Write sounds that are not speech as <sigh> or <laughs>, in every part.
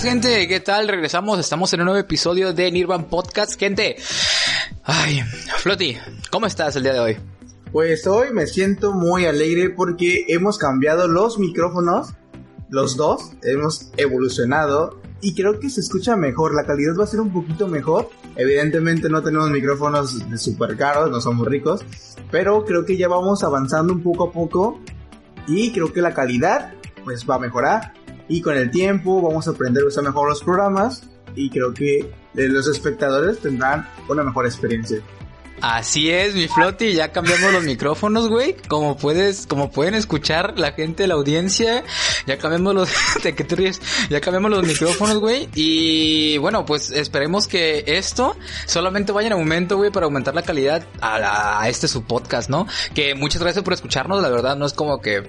Gente, ¿qué tal? Regresamos, estamos en un nuevo episodio de Nirvan Podcast. Gente, ay, Floti, ¿cómo estás el día de hoy? Pues hoy me siento muy alegre porque hemos cambiado los micrófonos, los dos, hemos evolucionado y creo que se escucha mejor, la calidad va a ser un poquito mejor. Evidentemente no tenemos micrófonos super caros, no somos ricos, pero creo que ya vamos avanzando un poco a poco y creo que la calidad pues va a mejorar y con el tiempo vamos a aprender a usar mejor los programas y creo que eh, los espectadores tendrán una mejor experiencia. Así es, mi Floti, ya cambiamos los micrófonos, güey. Como puedes, como pueden escuchar la gente la audiencia, ya cambiamos los, ¿de <laughs> qué te? Ya cambiamos los micrófonos, güey. Y bueno, pues esperemos que esto solamente vaya en aumento, güey, para aumentar la calidad a, la- a este su podcast, ¿no? Que muchas gracias por escucharnos, la verdad no es como que,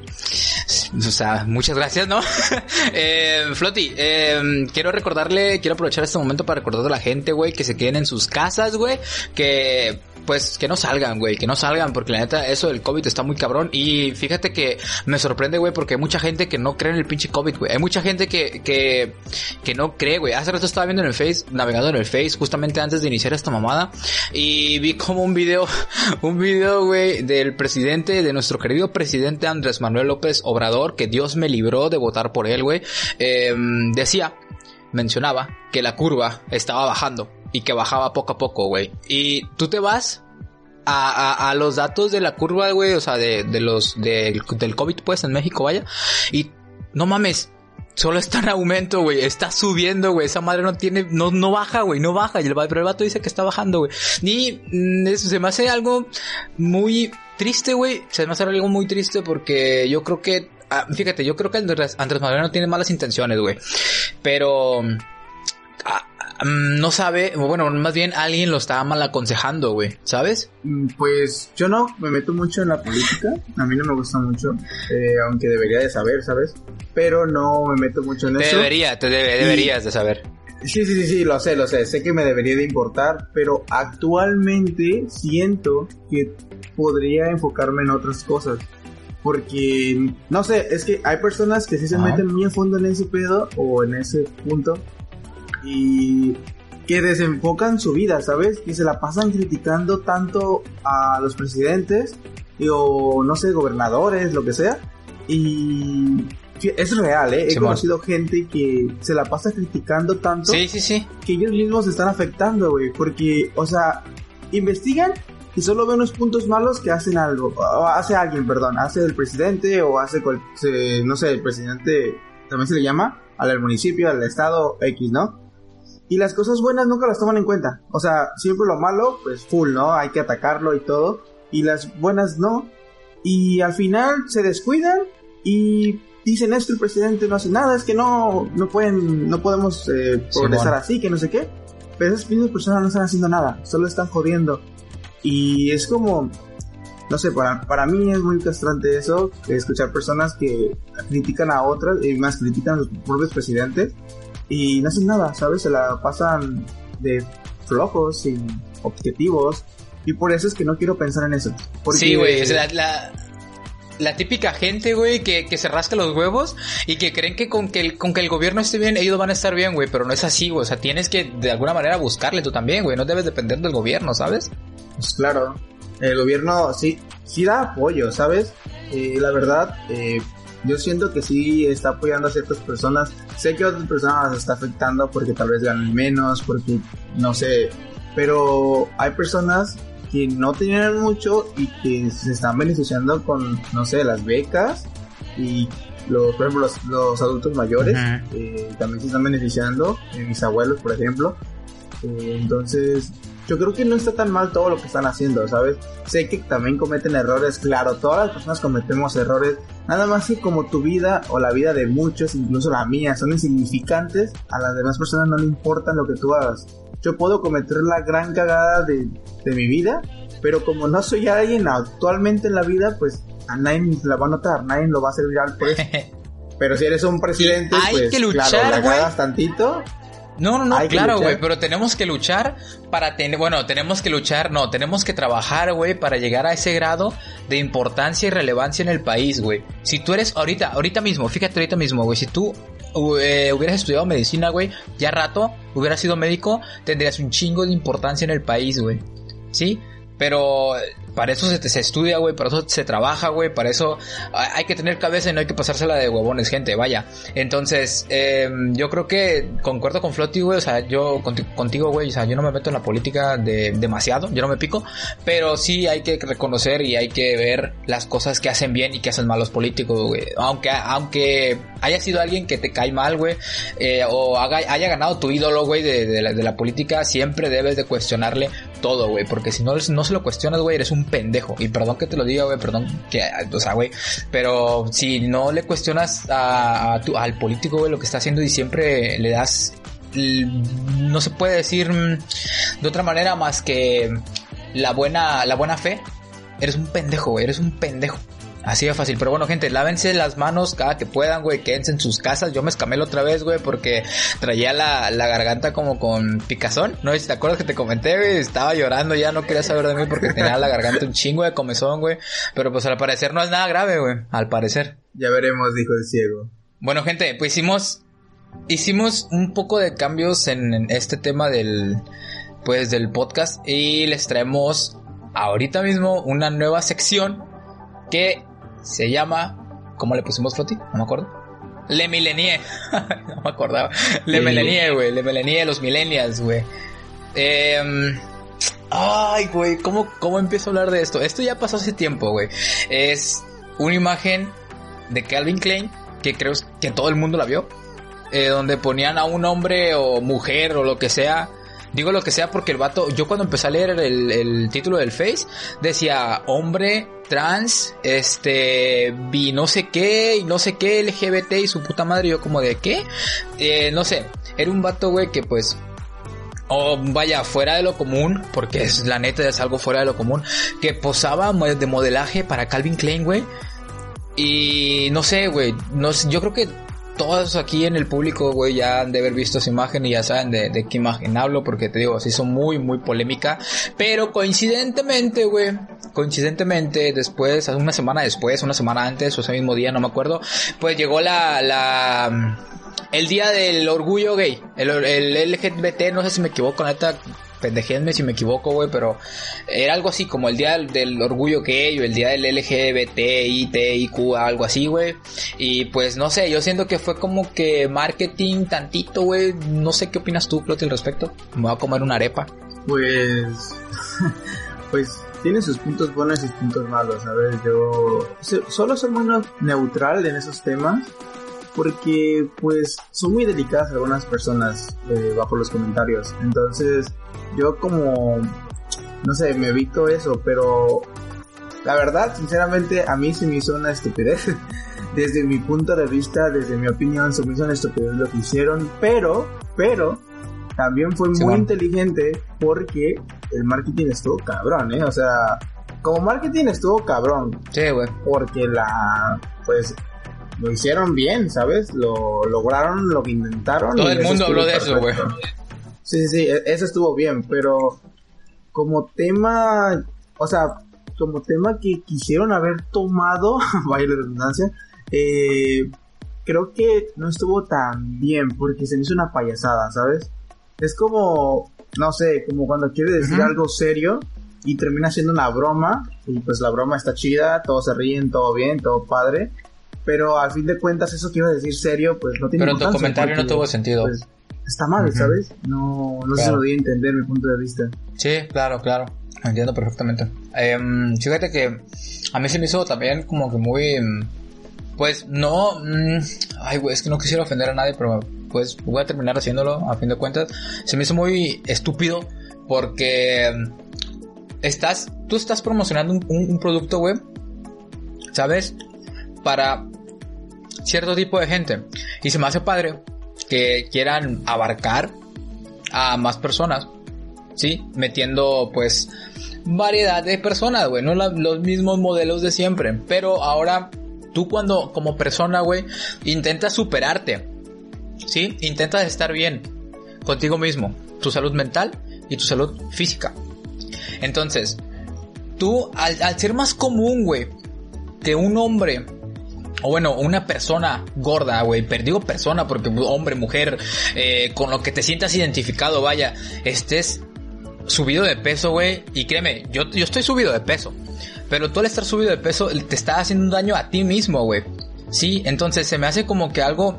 o sea, muchas gracias, ¿no? <laughs> eh, Floti, eh, quiero recordarle, quiero aprovechar este momento para recordarle a la gente, güey, que se queden en sus casas, güey, que pues que no salgan, güey, que no salgan, porque la neta, eso del COVID está muy cabrón. Y fíjate que me sorprende, güey, porque hay mucha gente que no cree en el pinche COVID, güey. Hay mucha gente que, que, que no cree, güey. Hace rato estaba viendo en el Face, navegando en el Face, justamente antes de iniciar esta mamada, y vi como un video, <laughs> un video, güey, del presidente, de nuestro querido presidente Andrés Manuel López Obrador, que Dios me libró de votar por él, güey. Eh, decía, mencionaba que la curva estaba bajando y que bajaba poco a poco, güey. Y tú te vas a, a, a los datos de la curva, güey, o sea, de, de los del, del COVID, pues, en México, vaya. Y no mames. Solo está en aumento, güey. Está subiendo, güey. Esa madre no tiene, no, no baja, güey. No baja. Y el, pero el vato dice que está bajando, güey. Y mm, eso se me hace algo muy triste, güey. Se me hace algo muy triste porque yo creo que, ah, fíjate, yo creo que Andrés, Andrés Manuel no tiene malas intenciones, güey. Pero, no sabe, bueno, más bien alguien lo está mal aconsejando, güey. ¿Sabes? Mm, Pues yo no me meto mucho en la política, a mí no me gusta mucho, eh, aunque debería de saber, ¿sabes? Pero no me meto mucho en eso. Debería, te debe- deberías de saber. Sí, sí, sí, sí, lo sé, lo sé, sé que me debería de importar, pero actualmente siento que podría enfocarme en otras cosas. Porque, no sé, es que hay personas que sí se Ajá. meten muy a fondo en ese pedo o en ese punto y que desenfocan su vida, ¿sabes? Que se la pasan criticando tanto a los presidentes y, o, no sé, gobernadores, lo que sea. Y es real, ¿eh? He Simón. conocido gente que se la pasa criticando tanto Sí, sí, sí. que ellos mismos se están afectando, güey. Porque, o sea, investigan y solo ven los puntos malos que hacen algo. O hace alguien, perdón. Hace el presidente o hace, cual- se- no sé, el presidente también se le llama al municipio, al estado X, ¿no? Y las cosas buenas nunca las toman en cuenta. O sea, siempre lo malo, pues full, ¿no? Hay que atacarlo y todo. Y las buenas no. Y al final se descuidan y dicen esto, el presidente no hace nada, es que no, no pueden, no podemos eh, progresar así, que no sé qué. Pero esas mismas personas no están haciendo nada, solo están jodiendo. Y es como, no sé, para, para mí es muy castrante eso, escuchar personas que critican a otras y más critican a los propios presidentes y no hacen nada, ¿sabes? Se la pasan de flojos, sin objetivos. Y por eso es que no quiero pensar en eso. Porque- Sí, güey, es la, la, la típica gente, güey, que, que se rasca los huevos y que creen que con que, el, con que el gobierno esté bien, ellos van a estar bien, güey, pero no es así, güey. O sea, tienes que de alguna manera buscarle tú también, güey. No debes depender del gobierno, ¿sabes? Pues claro, el gobierno sí, sí da apoyo, ¿sabes? Eh, la verdad, eh, yo siento que sí está apoyando a ciertas personas. Sé que a otras personas las está afectando porque tal vez ganan menos, porque no sé. Pero hay personas que no tienen mucho y que se están beneficiando con, no sé, las becas y los, por ejemplo, los, los adultos mayores eh, también se están beneficiando, eh, mis abuelos, por ejemplo. Eh, entonces, yo creo que no está tan mal todo lo que están haciendo, ¿sabes? Sé que también cometen errores, claro, todas las personas cometemos errores, nada más que como tu vida o la vida de muchos, incluso la mía, son insignificantes, a las demás personas no le importan lo que tú hagas. Yo puedo cometer la gran cagada de, de mi vida, pero como no soy alguien actualmente en la vida, pues a nadie la va a notar, nadie lo va a hacer viral por eso. <laughs> Pero si eres un presidente, hay pues que luchar, claro, la cagas tantito. No, no, no, Hay claro, güey, pero tenemos que luchar para tener, bueno, tenemos que luchar, no, tenemos que trabajar, güey, para llegar a ese grado de importancia y relevancia en el país, güey. Si tú eres ahorita, ahorita mismo, fíjate ahorita mismo, güey, si tú eh, hubieras estudiado medicina, güey, ya rato, hubieras sido médico, tendrías un chingo de importancia en el país, güey. ¿Sí? Pero para eso se, estudia, güey, para eso se trabaja, güey, para eso hay hay que tener cabeza y no hay que pasársela de huevones, gente, vaya. Entonces, eh, yo creo que concuerdo con Flotti, güey, o sea, yo conti- contigo, güey, o sea, yo no me meto en la política de demasiado, yo no me pico, pero sí hay que reconocer y hay que ver las cosas que hacen bien y que hacen mal los políticos, güey. Aunque, aunque haya sido alguien que te cae mal, güey, eh, o haya ganado tu ídolo, güey, de la política, siempre debes de cuestionarle todo, güey, porque si no, no se lo cuestionas, güey, eres un pendejo. Y perdón que te lo diga, güey, perdón que, o sea, güey, pero si no le cuestionas a, tu- al político, güey, lo que está haciendo y siempre le das, l- no se puede decir mm, de otra manera más que la buena, la buena fe, eres un pendejo, güey, eres un pendejo. Así de fácil. Pero bueno, gente, lávense las manos cada que puedan, güey. Quédense en sus casas. Yo me escamé la otra vez, güey, porque traía la, la garganta como con picazón. No sé si te acuerdas que te comenté, güey. Estaba llorando ya, no quería saber de mí porque tenía la garganta un chingo de comezón, güey. Pero pues al parecer no es nada grave, güey. Al parecer. Ya veremos, dijo el ciego. Bueno, gente, pues hicimos hicimos un poco de cambios en, en este tema del pues del podcast y les traemos ahorita mismo una nueva sección que se llama ¿cómo le pusimos Floti? No me acuerdo. Le Milenie. <laughs> no me acordaba. Le. Milenie, güey. Le Milenie, los millennials, güey. Em, Ay, güey, ¿cómo, ¿cómo empiezo a hablar de esto? Esto ya pasó hace tiempo, güey. Es una imagen de Calvin Klein que creo que todo el mundo la vio. eh, donde ponían a un hombre o mujer o lo que sea. Digo lo que sea porque el vato, yo cuando empecé a leer el, el título del Face, decía hombre, trans, este, bi no sé qué, y no sé qué, LGBT y su puta madre, yo como de qué, Eh, no sé, era un vato, güey, que pues o vaya, fuera de lo común, porque es la neta es algo fuera de lo común, que posaba de modelaje para Calvin Klein, güey. Y no sé, güey, no yo creo que todos aquí en el público, güey, ya han de haber visto esa imagen y ya saben de, qué imagen hablo, porque te digo, se hizo muy, muy polémica. Pero coincidentemente, güey, coincidentemente, después, una semana después, una semana antes, o ese mismo día, no me acuerdo, pues llegó la, la, el día del orgullo gay, el, el LGBT, no sé si me equivoco, neta, pendejéenme si me equivoco, güey, pero era algo así como el día del, orgullo gay o el día del LGBT, IQ, algo así, güey. Y pues no sé, yo siento que fue como que marketing tantito, güey. No sé qué opinas tú, Clotilde, al respecto. Me voy a comer una arepa. Pues. <laughs> pues tiene sus puntos buenos y sus puntos malos, ¿sabes? Yo. so- Solo soy muy neu- neutral en esos temas. Porque, pues, son muy delicadas algunas personas eh, bajo los comentarios. Entonces, yo como. No sé, me evito eso, pero. La verdad, sinceramente, a mí se me hizo una estupidez. <laughs> Desde mi punto de vista, desde mi opinión, se me hizo una estupidez lo que hicieron. Pero, pero, también fue Sí, muy bueno. inteligente porque el marketing estuvo cabrón, ¿eh? O sea, como marketing estuvo cabrón Sí, güey. porque la, pues, lo hicieron bien, ¿sabes? Lo lograron, lo que intentaron. Todo el mundo habló de eso, güey. Sí, sí, sí, e- eso estuvo bien, pero como tema, o sea, como tema que quisieron haber tomado, <laughs> vaya la redundancia, eh, creo que no estuvo tan bien porque se me hizo una payasada, ¿sabes? Es como, no sé, como cuando quiere decir algo serio y termina siendo una broma y pues la broma está chida, todos se ríen, todo bien, todo padre, pero al fin de cuentas eso que iba a decir serio pues no tiene Pero tu comentario no tuvo sentido. pues, está mal. ¿sabes? No, no Claro. lo di a entender mi punto de vista. Sí, claro, claro. Entiendo perfectamente. Em, fíjate que a mí se me hizo también como que muy... em, Pues no... mm, ay, güey, es que no quisiera ofender a nadie, pero pues voy a terminar haciéndolo a fin de cuentas. Se me hizo muy estúpido Porque estás, tú estás promocionando un, un- un producto, güey, ¿sabes? Para cierto tipo de gente. Y se me hace padre que quieran abarcar a más personas, ¿sí? Metiendo, pues, variedad de personas, güey, no los mismos modelos de siempre. Pero ahora, tú cuando, como persona, güey, intentas superarte, ¿sí? Intentas estar bien contigo mismo, tu salud mental y tu salud física. Entonces, tú, al, al ser más común, güey, que un hombre, o bueno, una persona gorda, güey, pero digo persona porque hombre, mujer, eh, con lo que te sientas identificado, vaya, estés subido de peso, güey, y créeme, yo, yo estoy subido de peso, pero tú al estar subido de peso te está haciendo un daño a ti mismo, güey. Sí, entonces se me hace como que algo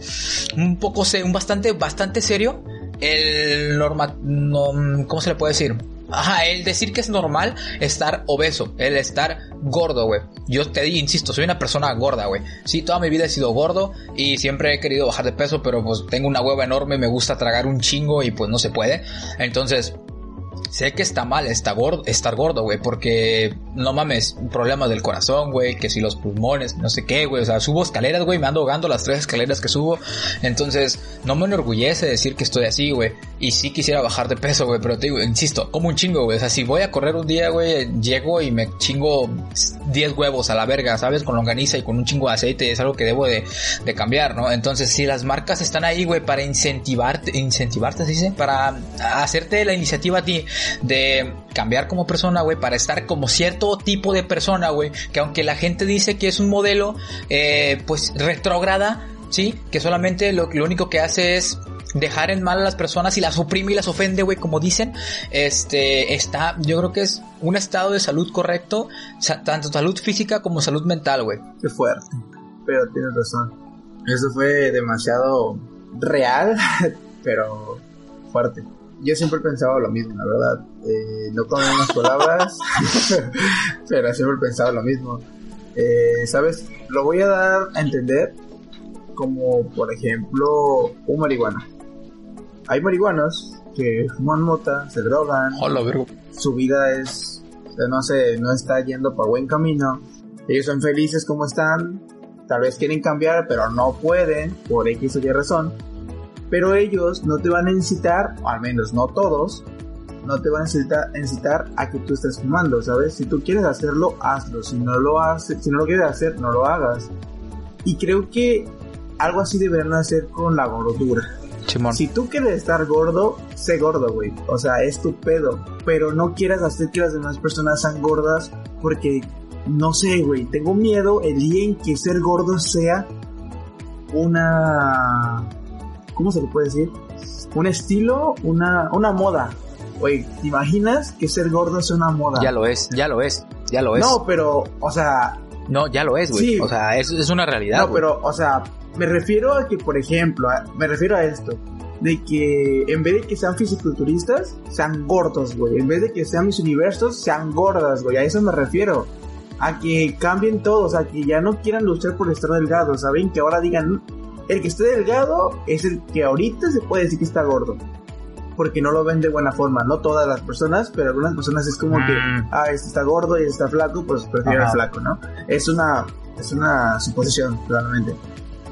un poco, un bastante, bastante serio el norma, no, ¿cómo se le puede decir? Ajá, el decir que es normal estar obeso, el estar gordo, güey. Yo te digo, insisto, soy una persona gorda, güey. Sí, toda mi vida he sido gordo y siempre he querido bajar de peso, pero pues tengo una hueva enorme, me gusta tragar un chingo y pues no se puede. Entonces, sé que está mal estar gordo, estar gordo, güey, porque no mames, problemas del corazón, güey, que si los pulmones, no sé qué, güey, o sea, subo escaleras, güey, me ando ahogando las tres escaleras que subo, entonces no me enorgullece decir que estoy así, güey, y sí quisiera bajar de peso, güey, pero te digo, insisto, como un chingo, güey, o sea, si voy a correr un día, güey, llego y me chingo 10 huevos a la verga, ¿sabes? Con longaniza y con un chingo de aceite, es algo que debo de, de cambiar, ¿no? Entonces, si las marcas están ahí, güey, para incentivarte, incentivarte, ¿se dice? Para hacerte la iniciativa a ti de cambiar como persona, güey, para estar como cierto tipo de persona, güey, que aunque la gente dice que es un modelo, eh, pues retrógrada, ¿sí? Que solamente lo, lo único que hace es dejar en mal a las personas y las oprime y las ofende, güey, como dicen, este, está, yo creo que es un estado de salud correcto, tanto salud física como salud mental, güey. Qué fuerte. Pero tienes razón. Eso fue demasiado real, <laughs> pero fuerte. Yo siempre he pensado lo mismo, la verdad. Eh, no con unas palabras, <laughs> pero siempre he pensado lo mismo. Eh, ¿Sabes? Lo voy a dar a entender como, por ejemplo, un marihuana. Hay marihuanos que fuman mota, se drogan, Hola, vergo. su vida es, no sé, no está yendo para buen camino. Ellos son felices como están, tal vez quieren cambiar, pero no pueden, por X o Y razón. Pero ellos no te van a incitar, o al menos no todos, no te van a incitar, incitar a que tú estés fumando, ¿sabes? Si tú quieres hacerlo, hazlo. Si no lo haces, si no lo quieres hacer, no lo hagas. Y creo que algo así deberían hacer con la gordura. Chimón. Si tú quieres estar gordo, sé gordo, güey. O sea, es tu pedo. Pero no quieras hacer que las demás personas sean gordas porque, no sé, güey. Tengo miedo el día en que ser gordo sea una... ¿Cómo se le puede decir? Un estilo, una, una moda. Güey, ¿te imaginas que ser gordo sea una moda? Ya lo es, ya lo es, ya lo es. No, pero, o sea, No, ya lo es, güey. Sí. O sea, es, es una realidad. No, pero, o sea, me refiero a que, por ejemplo, me refiero a esto. De que en vez de que sean fisiculturistas, sean gordos, güey. En vez de que sean mis universos, sean gordas, güey. A eso me refiero. A que cambien todos, a que ya no quieran luchar por estar delgados, ¿saben? Que ahora digan, el que esté delgado es el que ahorita se puede decir que está gordo. Porque no lo ven de buena forma. No todas las personas, pero algunas personas es como que, Mm. ah, este está gordo y este está flaco, pues prefiero el flaco, ¿no? Es una, es una suposición, claramente.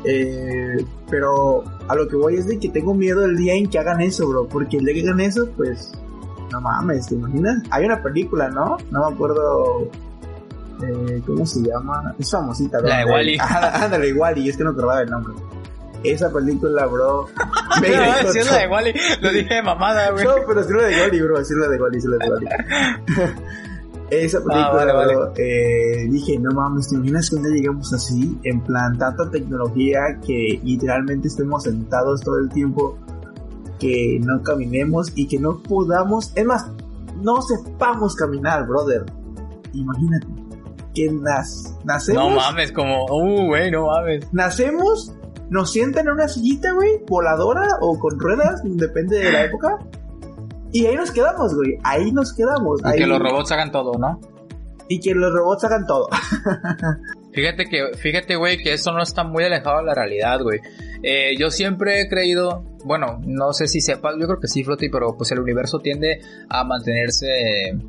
Eh, pero a lo que voy es de que tengo miedo el día en que hagan eso, bro. Porque el día que hagan eso, pues, no mames, ¿te imaginas? Hay una película, ¿no? No me acuerdo. Eh, ¿Cómo se llama? Es famosita, La de. Ah, <laughs> Ándale, Wally, es que no acordaba el nombre. Esa película, bro. <laughs> me No, si es la de Wally, lo dije de mamada, güey. no, pero es la de Goli, bro. Sí, es la de Goli, sí, es la de Goli. <laughs> Esa película, Ah, vale, vale. bro, eh, dije, no mames, ¿te imaginas que un día llegamos así? En plan, tanta tecnología que literalmente estemos sentados todo el tiempo, que no caminemos y que no podamos, es más, no sepamos caminar, brother. Imagínate, que nas, nacemos, No mames, como, uh, güey, no mames. nacemos, nos sientan en una sillita, güey, voladora o con ruedas, depende de la época. Y ahí nos quedamos, güey. Ahí nos quedamos. Y ahí- que los robots hagan todo, ¿no? Y que los robots hagan todo. <laughs> Fíjate que, fíjate, güey, que eso no está muy alejado de la realidad, güey. Eh, yo siempre he creído bueno, no sé si sepas, yo creo que sí, Flotti, pero pues el universo tiende a mantenerse,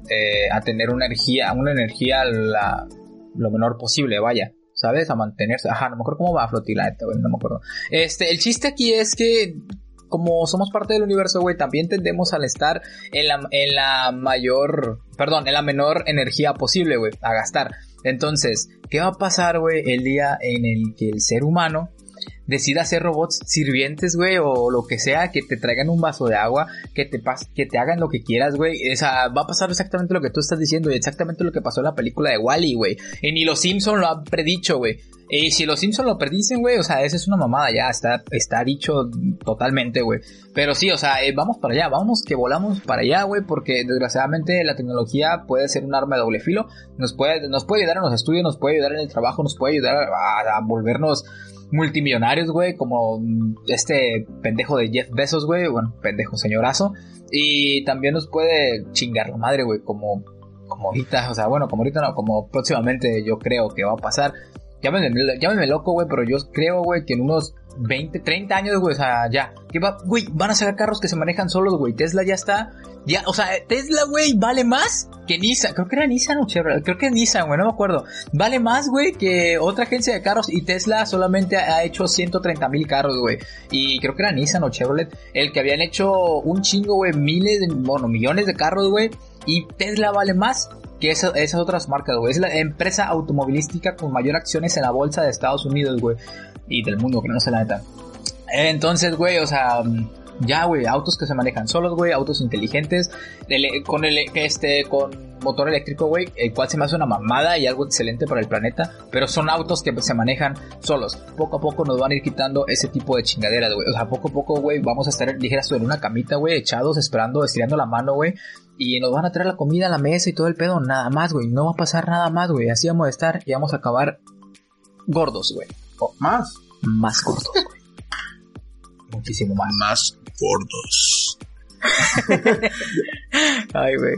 eh, a tener una energía, una energía la, lo menor posible, vaya. ¿Sabes? A mantenerse. Ajá, no me acuerdo cómo va a flotar la neta, no me acuerdo. Este, el chiste aquí es que como somos parte del universo, güey, también tendemos al estar en la, en la mayor, perdón, en la menor energía posible, güey, a gastar. Entonces, ¿qué va a pasar, güey, el día en el que el ser humano decida hacer robots sirvientes, güey, o lo que sea, que te traigan un vaso de agua, que te, que te hagan lo que quieras, güey. O sea, va a pasar exactamente lo que tú estás diciendo y exactamente lo que pasó en la película de Wally, güey. Y ni los Simpsons lo han predicho, güey. Y si los Simpsons lo predicen, güey, o sea, esa es una mamada, ya está, está dicho totalmente, güey. Pero sí, o sea, eh, vamos para allá, vamos que volamos para allá, güey, porque desgraciadamente la tecnología puede ser un arma de doble filo. Nos puede, nos puede ayudar en los estudios, nos puede ayudar en el trabajo, nos puede ayudar a volvernos multimillonarios, güey, como este pendejo de Jeff Bezos, güey, bueno, pendejo señorazo, y también nos puede chingar la madre, güey, como, como ahorita, o sea, bueno, como ahorita no, como próximamente yo creo que va a pasar. Llámenme, llámenme loco, güey, pero yo creo, güey, que en unos 20, 30 años, güey, o sea, ya. Que va, güey, van a sacar carros que se manejan solos, güey. Tesla ya está. Ya, o sea, Tesla, güey, vale más que Nissan. Creo que era Nissan o Chevrolet. Creo que es Nissan, güey, no me acuerdo. Vale más, güey, que otra agencia de carros. Y Tesla solamente ha hecho 130 mil carros, güey. Y creo que era Nissan o Chevrolet. El que habían hecho un chingo, güey, miles, de, bueno, millones de carros, güey. Y Tesla vale más que esas otras marcas, güey. Es la empresa automovilística con mayor acciones en la bolsa de Estados Unidos, güey y del mundo, que no sé la neta. Entonces, güey, o sea, ya, güey, autos que se manejan solos, güey, autos inteligentes, con el, este, con motor eléctrico, güey, el cual se me hace una mamada y algo excelente para el planeta, pero son autos que se manejan solos. Poco a poco nos van a ir quitando ese tipo de chingaderas, güey. O sea, poco a poco, güey, vamos a estar ligeras en una camita, güey, echados, esperando, estirando la mano, güey, y nos van a traer la comida a la mesa y todo el pedo, nada más, güey. No va a pasar nada más, güey. Así vamos a estar y vamos a acabar gordos, güey más. Más gordos, güey. Muchísimo más. Más gordos. <laughs> Ay, güey.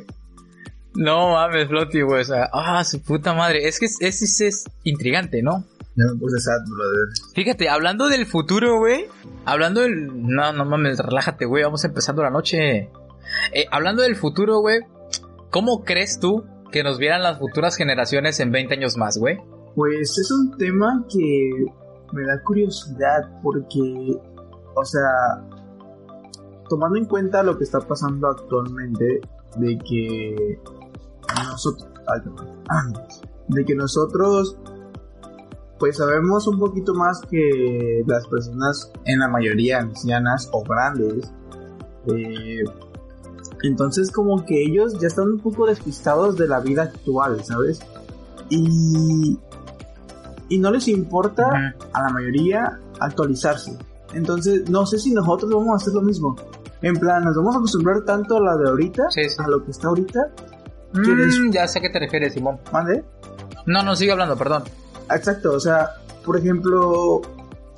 No mames, Floti, güey. O sea, ah, su puta madre. Es que es, es, es intrigante, ¿no? Ya me puse sad, brother. Fíjate, hablando del futuro, güey. Hablando del. No, no mames, relájate, güey. Vamos empezando la noche. Eh, hablando del futuro, güey. ¿Cómo crees tú que nos vieran las futuras generaciones en 20 años más, güey? Pues es un tema que me da curiosidad porque, o sea, tomando en cuenta lo que está pasando actualmente, de que nosotros, <clears throat> de que nosotros, pues sabemos un poquito más que las personas, en la mayoría ancianas o grandes, eh, entonces como que ellos ya están un poco despistados de la vida actual, ¿sabes? Y y no les importa a la mayoría actualizarse. Entonces, no sé si nosotros vamos a hacer lo mismo. En plan, nos vamos a acostumbrar tanto a la de ahorita, a lo que está ahorita. Mm, ya sé a qué te refieres, Simón. ¿Mande? No, no, sigue hablando, perdón. Exacto, o sea, por ejemplo,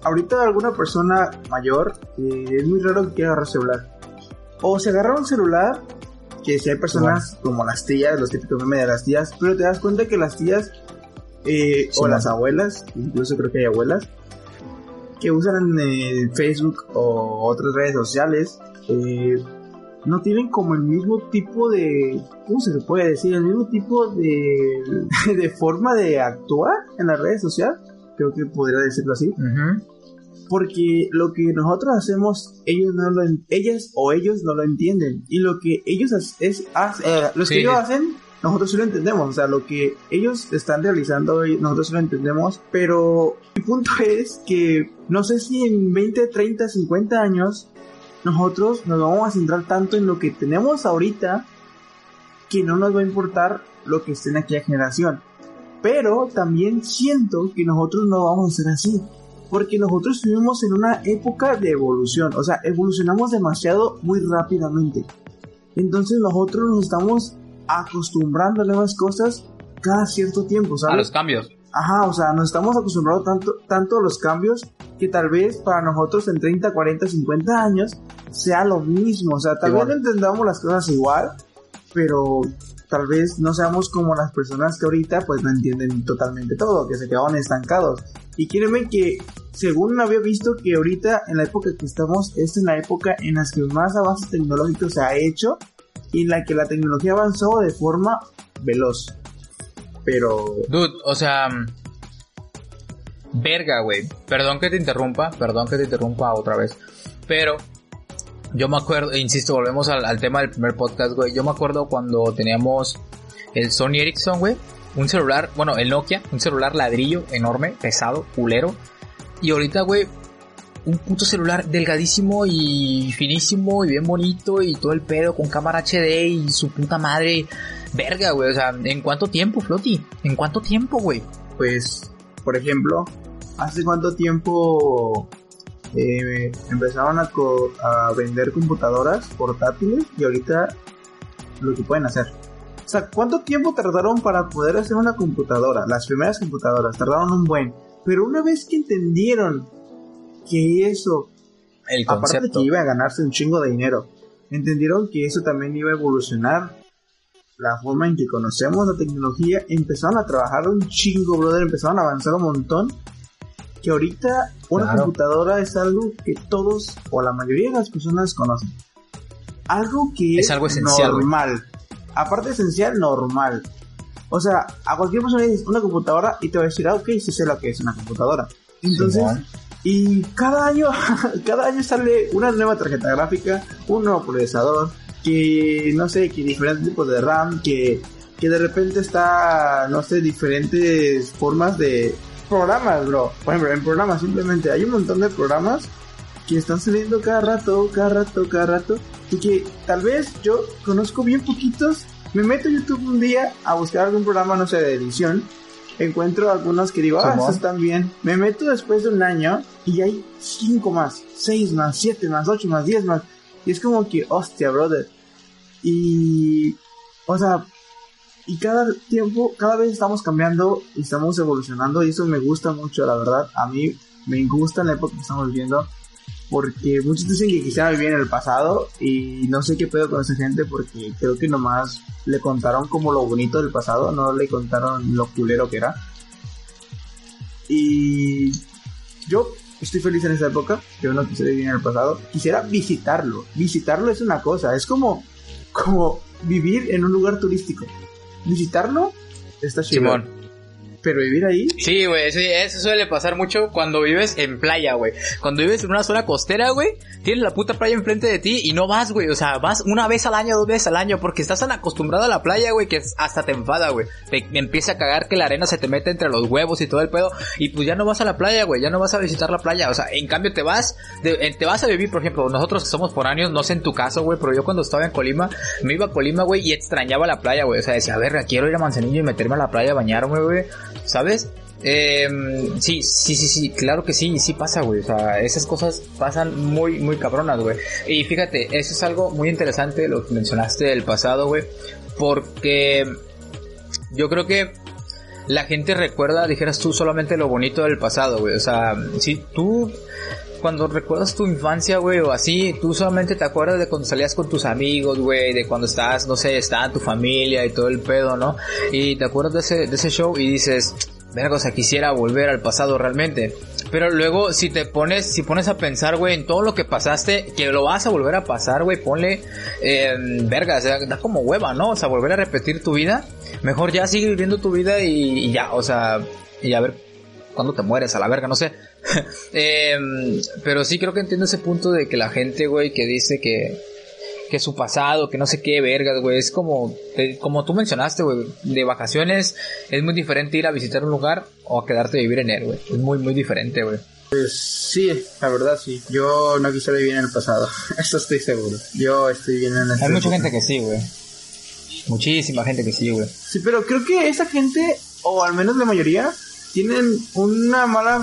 ahorita alguna persona mayor, eh, es muy raro que quiera agarrar celular. O se agarra un celular, que si hay personas como las tías, los típicos memes de las tías, pero te das cuenta que las tías eh, o las abuelas, incluso creo que hay abuelas, que usan eh, Facebook o otras redes sociales, eh, no tienen como el mismo tipo de, ¿cómo se puede decir? El mismo tipo de, <laughs> de forma de actuar en las redes sociales, creo que podría decirlo así. Porque lo que nosotros hacemos, ellos no lo, ellas o ellos no lo entienden. Y lo que ellos es, es los que ellos hacen, nosotros sí lo entendemos, o sea, lo que ellos están realizando, nosotros sí lo entendemos, pero mi punto <laughs> es que no sé si en 20, 30, 50 años nosotros nos vamos a centrar tanto en lo que tenemos ahorita que no nos va a importar lo que esté en aquella generación. Pero también siento que nosotros no vamos a ser así. Porque nosotros estuvimos en una época de evolución. O sea, evolucionamos demasiado muy rápidamente. Entonces nosotros nos estamos acostumbrando a nuevas cosas cada cierto tiempo, ¿sabes? A los cambios. Ajá, o sea, nos estamos acostumbrando tanto, tanto a los cambios que tal vez para nosotros en 30, 40, 50 años sea lo mismo. O sea, tal vez no entendamos las cosas igual, pero tal vez no seamos como las personas que ahorita pues no entienden totalmente todo, que se quedaron estancados. Y créeme que según había visto que ahorita en la época que estamos es en la época en la que más avance tecnológico se ha hecho en la que la tecnología avanzó de forma veloz. Pero... Dude, o sea... Verga, güey. Perdón que te interrumpa, perdón que te interrumpa otra vez. Pero yo me acuerdo, insisto, volvemos al, tema del primer podcast, güey. Yo me acuerdo cuando teníamos el Sony Ericsson, güey. Un celular, bueno, el Nokia, un celular ladrillo enorme, pesado, culero. Y ahorita, güey, un puto celular delgadísimo y finísimo y bien bonito y todo el pedo con cámara HD y su puta madre. Verga, güey. O sea, ¿en cuánto tiempo, Floti? ¿En cuánto tiempo, güey? Pues, por ejemplo, ¿hace cuánto tiempo eh, empezaron a, vender computadoras portátiles y ahorita lo que pueden hacer. O sea, ¿cuánto tiempo tardaron para poder hacer una computadora? Las primeras computadoras tardaron un buen. Pero una vez que entendieron que eso, el aparte que iba a ganarse un chingo de dinero, entendieron que eso también iba a evolucionar la forma en que conocemos la tecnología, empezaron a trabajar un chingo, brother, empezaron a avanzar un montón que ahorita una computadora es algo que todos o la mayoría de las personas conocen. Algo que es, algo esencial, normal. Aparte esencial, normal. O sea, a cualquier persona le dices una computadora y te va a decir, ah, ok, sí sé lo que es una computadora. Entonces, y cada año, <laughs> cada año sale una nueva tarjeta gráfica, un nuevo procesador, que no sé, que diferentes tipos de RAM, que, que de repente está, no sé, diferentes formas de, programas, bro. Por ejemplo, en programas simplemente hay un montón de programas que están saliendo cada rato, cada rato, cada rato. Y que tal vez yo conozco bien poquitos. Me meto a YouTube un día a buscar algún programa, no sé, de edición. Encuentro algunos que digo, ah, estos están bien. Me meto después de un año y hay cinco más, seis más, siete más, ocho más, diez más. Y es como que, hostia, brother. Y, o sea, y cada tiempo, cada vez estamos cambiando y estamos evolucionando y eso me gusta mucho, la verdad. A mí me gusta la época que estamos viviendo porque muchos dicen que quisieran vivir en el pasado y no sé qué pedo con esa gente porque creo que nomás le contaron como lo bonito del pasado, no le contaron lo culero que era. Y yo estoy feliz en esa época, yo no quisiera vivir en el pasado, quisiera visitarlo. Visitarlo es una cosa, es como como vivir en un lugar turístico visitarlo está chido. Pero vivir ahí. Sí, güey, sí, eso suele pasar mucho cuando vives en playa, güey. Cuando vives en una zona costera, güey, tienes la puta playa enfrente de ti y no vas, güey. O sea, vas una vez al año, dos veces al año, porque estás tan acostumbrado a la playa, güey, que hasta te enfada, güey. Te empieza a cagar que la arena se te mete entre los huevos y todo el pedo. Y pues ya no vas a la playa, güey, ya no vas a visitar la playa. O sea, en cambio te vas, te vas a vivir, por ejemplo, nosotros que somos por años, no sé en tu caso, güey, pero yo cuando estaba en Colima, me iba a Colima, güey, y extrañaba la playa, güey. O sea, decía, a ver, quiero ir a Manzanillo y meterme a la playa a bañarme, güey. ¿Sabes? Eh, sí, sí, sí, sí, claro que sí, sí pasa, güey. O sea, esas cosas pasan muy, muy cabronas, güey. Y fíjate, eso es algo muy interesante, lo que mencionaste del pasado, güey. Porque yo creo que la gente recuerda, dijeras tú, solamente lo bonito del pasado, güey. O sea, si tú cuando recuerdas tu infancia, güey, o así, tú solamente te acuerdas de cuando salías con tus amigos, güey, de cuando estás, no sé, estaba tu familia y todo el pedo, ¿no? Y te acuerdas de ese, de ese show y dices, verga, o sea, quisiera volver al pasado realmente. Pero luego, si te pones, si pones a pensar, güey, en todo lo que pasaste, que lo vas a volver a pasar, güey, ponle, eh, verga, o sea, da como hueva, ¿no? O sea, volver a repetir tu vida. Mejor ya sigue viviendo tu vida y, y ya, o sea, y a ver cuándo te mueres, a la verga, no sé. <laughs> eh, pero sí creo que entiendo ese punto de que la gente, güey, que dice que, que su pasado, que no sé qué vergas, güey, es como, como tú mencionaste, güey, de vacaciones es muy diferente ir a visitar un lugar o a quedarte a vivir en él, güey. Es muy, muy diferente, güey. Pues sí, la verdad sí. Yo no quisiera vivir en el pasado, <laughs> eso estoy seguro. Yo estoy bien en el Hay mucha gente que sí, güey. Muchísima gente que sí, güey. Sí, pero creo que esa gente, o al menos la mayoría, tienen una mala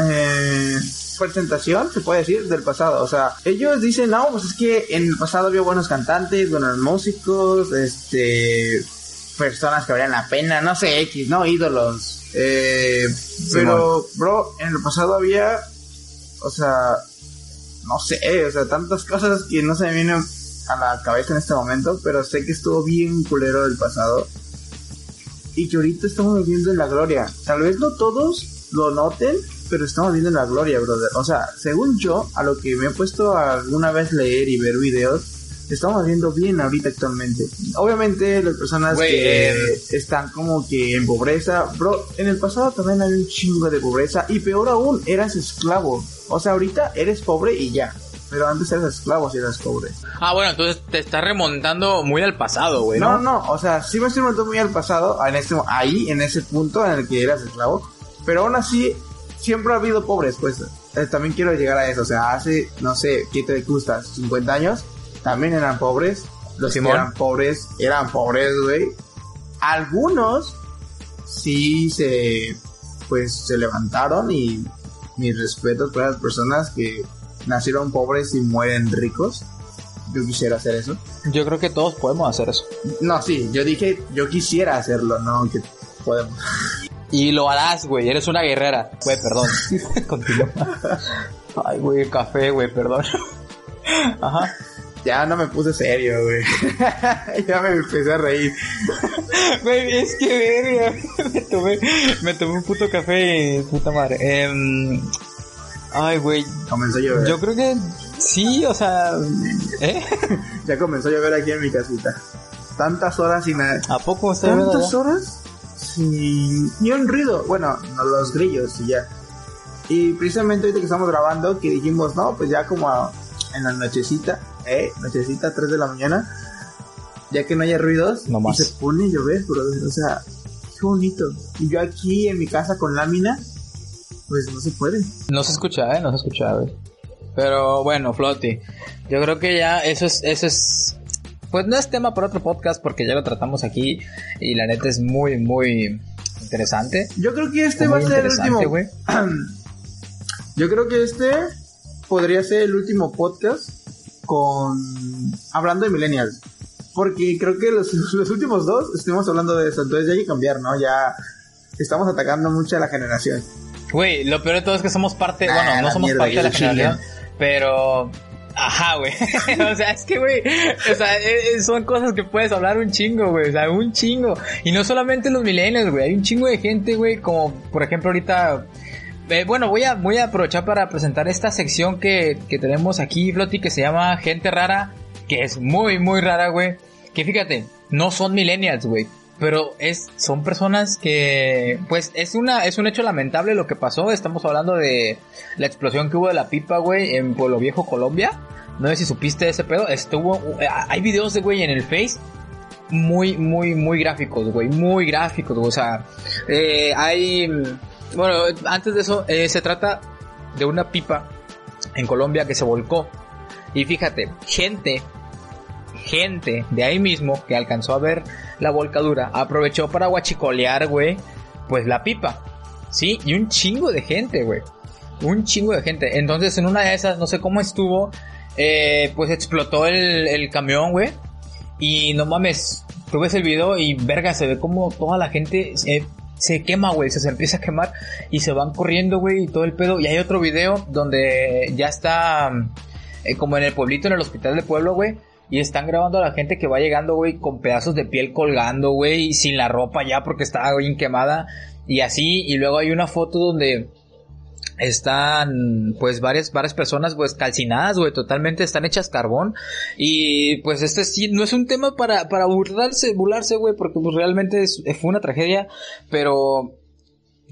eh, presentación, se puede decir, del pasado. O sea, ellos dicen, no, pues es que en el pasado había buenos cantantes, buenos músicos, este, personas que valían la pena, no sé, X, ¿no? Ídolos. Eh, pero, bro, en el pasado había, o sea, no sé, o sea, tantas cosas que no se me vienen a la cabeza en este momento, pero sé que estuvo bien culero del pasado. Y que ahorita estamos viviendo en la gloria. Tal vez no todos lo noten, pero estamos viendo en la gloria, brother. O sea, según yo, a lo que me he puesto a alguna vez leer y ver videos, estamos viendo bien ahorita actualmente. Obviamente las personas que eh, están como que en pobreza, bro, en el pasado también había un chingo de pobreza y peor aún, eras esclavo. O sea, ahorita eres pobre y ya. Pero antes eras esclavo si eras pobre. Ah, bueno, entonces te estás remontando muy al pasado, güey, No, ¿no? o sea, sí me estoy montando muy al pasado, en este, ahí, en ese punto en el que eras esclavo, pero aún así, siempre ha habido pobres, pues, eh, también quiero llegar a eso, o sea, hace, no sé, ¿qué te gustas? 50 años, también eran pobres, los Simón. que eran pobres, eran pobres, güey, algunos sí se, pues, se levantaron y mis respetos para las personas que nacieron pobres y mueren ricos, yo quisiera hacer eso. Yo creo que todos podemos hacer eso. No, sí, yo dije, yo quisiera hacerlo, no que podemos. <laughs> Y lo harás, güey. Eres una guerrera. Güey, perdón. <laughs> Continúa. Ay, güey, el café, güey, perdón. Ajá. Ya no me puse serio, güey. <laughs> ya me empecé a reír. Güey, es que verga. Me tomé, me tomé un puto café y puta madre. Em, ay, güey. Comenzó a llover. Yo creo que sí, o sea, ¿eh? <laughs> Ya comenzó a llover aquí en mi casita. Tantas horas sin nada. ¿A poco ¿Tantas allá? horas? Sin ni un ruido. Bueno, no los grillos y ya. Y precisamente ahorita que estamos grabando, que dijimos, no, pues ya como a- en la nochecita, eh, nochecita, 3 de la mañana, ya que no haya ruidos, No más. y se pone a llover, brother. O sea, qué bonito. Y yo aquí en mi casa con lámina, pues no se puede. No se escucha, ¿eh? No se escucha, güey. Pero bueno, Floti. Yo creo que ya eso es, eso es... Pues no es tema para otro podcast porque ya lo tratamos aquí y la neta es muy, muy interesante. Yo creo que este va a ser el último. <clears throat> Yo creo que este podría ser el último podcast con hablando de millennials. Porque creo que los, <laughs> los últimos dos estuvimos hablando de eso. Entonces ya hay que cambiar, ¿no? Ya estamos atacando mucho a la generación. Güey, lo peor de todo es que somos parte, Nah, bueno, no somos mierda, parte de la generación, pero... Ajá, güey. <laughs> o sea, es que, güey, o sea, eh, eh, son cosas que puedes hablar un chingo, güey, o sea, un chingo. Y no solamente los millennials, güey, hay un chingo de gente, güey, como, por ejemplo, ahorita... eh, bueno, voy a, voy a aprovechar para presentar esta sección que, que tenemos aquí, Floti, que se llama Gente Rara, que es muy, muy rara, güey. Que fíjate, no son millennials, güey. Pero es, son personas que, pues, es una, es un hecho lamentable lo que pasó. Estamos hablando de la explosión que hubo de la pipa, güey, en Pueblo Viejo, Colombia. No sé si supiste ese pedo. Estuvo, eh, hay videos de, güey, en el Face. Muy, muy, muy gráficos, güey. Muy gráficos. O sea, eh, hay, bueno, antes de eso, eh, se trata de una pipa en Colombia que se volcó. Y fíjate, gente gente de ahí mismo que alcanzó a ver la volcadura aprovechó para guachicolear, güey, pues la pipa. Sí, y un chingo de gente, güey. Un chingo de gente. Entonces, en una de esas, no sé cómo estuvo, eh, pues explotó el, camión, güey. Y no mames, tú ves el video y verga, se ve como toda la gente se quema, güey, se, empieza a quemar y se van corriendo, güey, y todo el pedo. Y hay otro video donde ya está eh, como en el pueblito, en el hospital del pueblo, güey. Y están grabando a la gente que va llegando, güey, con pedazos de piel colgando, güey, y sin la ropa ya porque estaba bien quemada. Y así, y luego hay una foto donde están pues varias varias personas pues calcinadas güey totalmente están hechas carbón y pues este sí no es un tema para para burlarse burlarse güey porque pues realmente fue una tragedia pero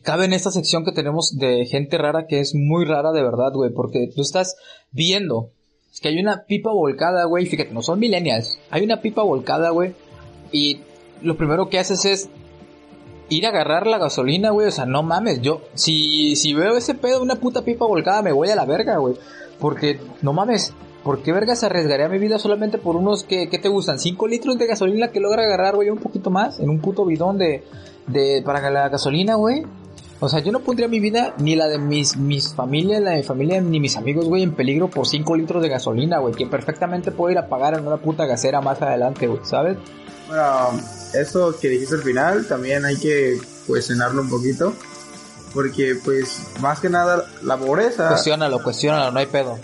cabe en esta sección que tenemos de gente rara que es muy rara de verdad güey porque tú estás viendo que hay una pipa volcada güey fíjate no son millennials hay una pipa volcada güey y lo primero que haces es ir a agarrar la gasolina, güey. O sea, no mames. Yo, si, si veo ese pedo, una puta pipa volcada, me voy a la verga, güey. Porque, no mames. ¿Por qué verga se arriesgaría mi vida solamente por unos que, que te gustan? ¿5 litros de gasolina que logra agarrar, güey? Un poquito más. En un puto bidón de, de, para la gasolina, güey. O sea, yo no pondría mi vida, ni la de mis, mis familias, la de mi familia, ni mis amigos, güey, en peligro por 5 litros de gasolina, güey. Que perfectamente puedo ir a pagar en una puta gasera más adelante, güey, ¿sabes? Bueno, eso que dijiste al final también hay que cuestionarlo un poquito. Porque, pues, más que nada, la pobreza. Cuestiónalo, cuestiónalo, no hay pedo.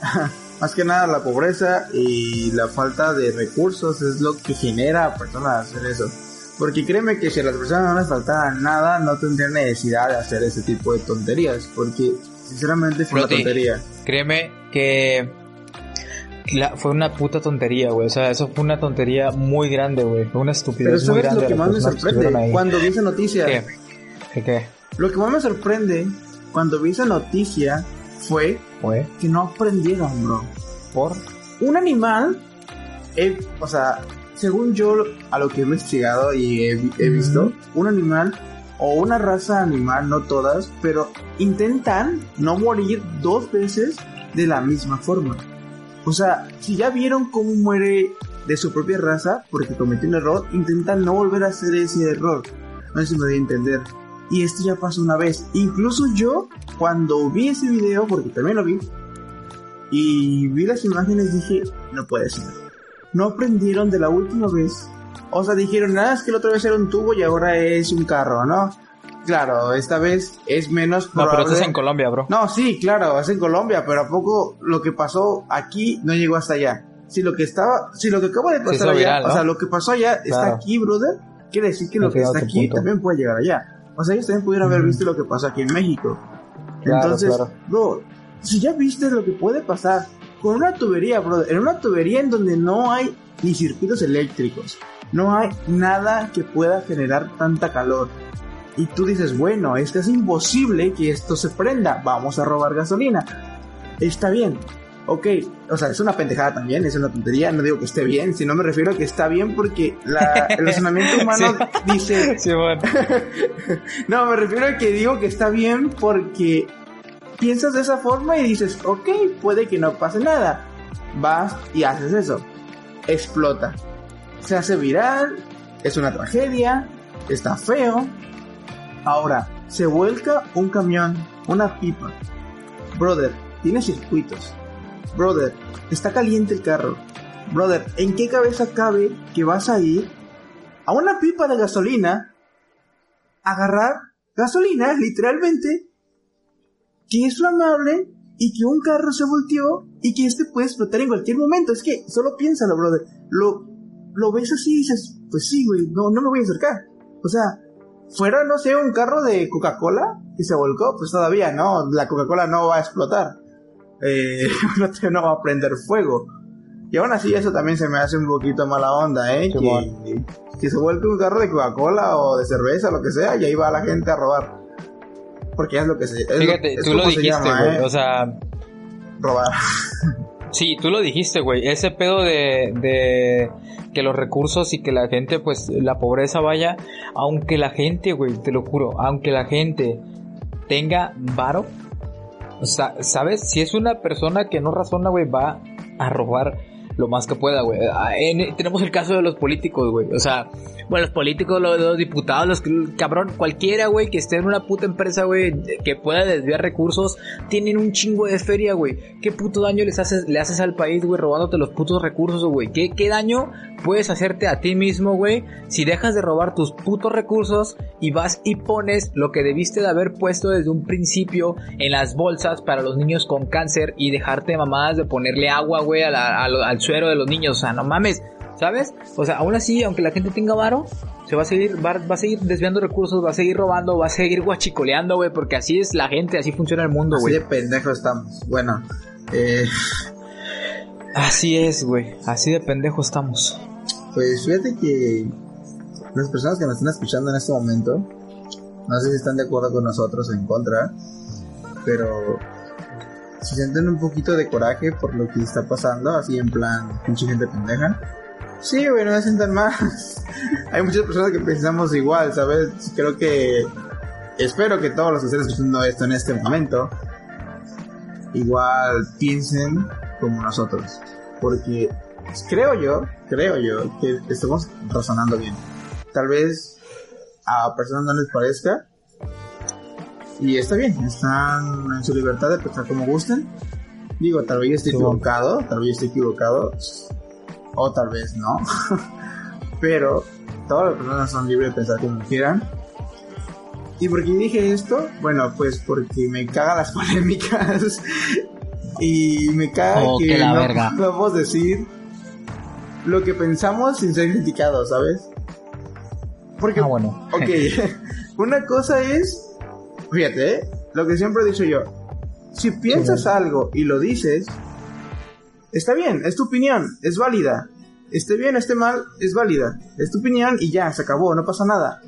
<laughs> Más que nada la pobreza y la falta de recursos es lo que genera a personas hacer eso. Porque créeme que si a las personas no les faltara nada, no tendrían necesidad de hacer ese tipo de tonterías. Porque sinceramente fue una tontería. Créeme que la- fue una puta tontería, güey. O sea, eso fue una tontería muy grande, güey. Fue una estupidez Pero muy ¿sabes grande. lo que más me sorprende? Cuando vi esa noticia, ¿Qué? ¿Qué qué? lo que más me sorprende cuando vi esa noticia fue que no aprendieron, bro. por... un animal, eh, o sea, según yo a lo que he investigado y he, vi- he visto, un animal o una raza animal, no todas, pero intentan no morir dos veces de la misma forma. O sea, si ya vieron cómo muere de su propia raza porque cometió un error, intentan no volver a hacer ese error. No sé si me doy a entender. Y esto ya pasó una vez. Incluso yo, cuando vi ese video, porque también lo vi, y vi las imágenes dije, no puede ser. No aprendieron de la última vez. O sea, dijeron, nada, es que la otra vez era un tubo y ahora es un carro, ¿no? Claro, esta vez es menos No, probable. pero esto es en Colombia, bro. No, sí, claro, es en Colombia, pero a poco lo que pasó aquí no llegó hasta allá. Si lo que estaba, si lo que acaba de pasar allá, viral, o ¿no? sea, lo que pasó allá está aquí, brother, quiere decir que lo que está aquí punto. también puede llegar allá. O sea, ellos también pudieron haber visto lo que pasó aquí en México. Claro, Entonces, claro. bro, si ya viste lo que puede pasar con una tubería, brother, en una tubería en donde no hay ni circuitos eléctricos, no hay nada que pueda generar tanta calor. Y tú dices, bueno, es que es imposible que esto se prenda, vamos a robar gasolina. Está bien, ok, o sea, es una pendejada también, es una tontería, no digo que esté bien, sino me refiero a que está bien porque la- el razonamiento <laughs> humano dice, Sí, bueno. <laughs> no, me refiero a que digo que está bien porque piensas de esa forma y dices, ok, puede que no pase nada. Vas y haces eso. Explota. Se hace viral, es una tragedia, está feo. Ahora, se vuelca un camión, una pipa. Brother, tiene circuitos. Brother, está caliente el carro. Brother, ¿en qué cabeza cabe que vas a ir a una pipa de gasolina agarrar gasolina, literalmente, que es flamable y que un carro se volteó y que este puede explotar en cualquier momento. Es que solo piénsalo, brother. Lo, lo ves así y dices, pues sí, güey, no, no me voy a acercar. O sea, fuera, no sé, un carro de Coca-Cola que se volcó, pues todavía no, la Coca-Cola no va a explotar. Eh, <laughs> no, te- no va a prender fuego. Y aún así eso también se me hace un poquito mala onda, ¿eh? Que, que se vuelque un carro de Coca-Cola o de cerveza, lo que sea, y ahí va la gente a robar. Porque es lo que se... es lo- Fíjate, es tú lo dijiste, güey. ¿eh? O sea, Robar. Sí, tú lo dijiste, güey. Ese pedo de, de que los recursos y que la gente, pues, la pobreza vaya, aunque la gente, güey, te lo juro, aunque la gente tenga varo, o sea, ¿sabes? Si es una persona que no razona, güey, va a robar lo más que pueda, güey. Ah, en- tenemos el caso de los políticos, güey. O sea, bueno, los políticos, los, diputados, los cabrón, cualquiera, güey, que esté en una puta empresa, güey, que pueda desviar recursos, tienen un chingo de feria, güey. ¿Qué puto daño les haces, le haces al país, güey, robándote los putos recursos, güey? ¿Qué, ¿Qué daño puedes hacerte a ti mismo, güey, si dejas de robar tus putos recursos y vas y pones lo que debiste de haber puesto desde un principio en las bolsas para los niños con cáncer y dejarte mamadas de ponerle agua, güey, a la- a lo- al suero de los niños? O sea, no mames. ¿Sabes? O sea, aún así, aunque la gente tenga varo, se va a seguir, va, va a seguir desviando recursos, va a seguir robando, va a seguir guachicoleando, güey, porque así es la gente, así funciona el mundo, Así güey. de pendejo estamos. Bueno, eh, Así es, güey. Así de pendejo estamos. pues fíjate que las personas que nos están escuchando en este momento, no sé si están de acuerdo con nosotros o en contra, pero se sienten un poquito de coraje por lo que está pasando, así en plan, pinche gente pendeja. Sí, güey, no se sientan más. <laughs> Hay muchas personas que pensamos igual, ¿sabes? Creo que. Espero que todos los que estén escuchando esto en este momento, igual piensen como nosotros. Porque creo yo, creo yo, que estamos razonando bien. Tal vez a personas no les parezca. Y está bien, están en su libertad de pensar como gusten. Digo, tal vez yo esté Sí, equivocado, tal vez yo esté equivocado, o tal vez no. <laughs> Pero todas las personas son libres de pensar como quieran. ¿Y por qué dije esto? Bueno, pues porque me cagan las <laughs> polémicas. Y me cae Oh, que que la no verga. <laughs> podemos decir lo que pensamos sin ser criticados, ¿sabes? Porque, Ah, bueno. ok, una cosa es, fíjate, ¿eh? lo que siempre he dicho yo, si piensas algo y lo dices, está bien, es tu opinión, es válida. Esté bien, esté mal, es válida. Es tu opinión y ya, se acabó, no pasa nada.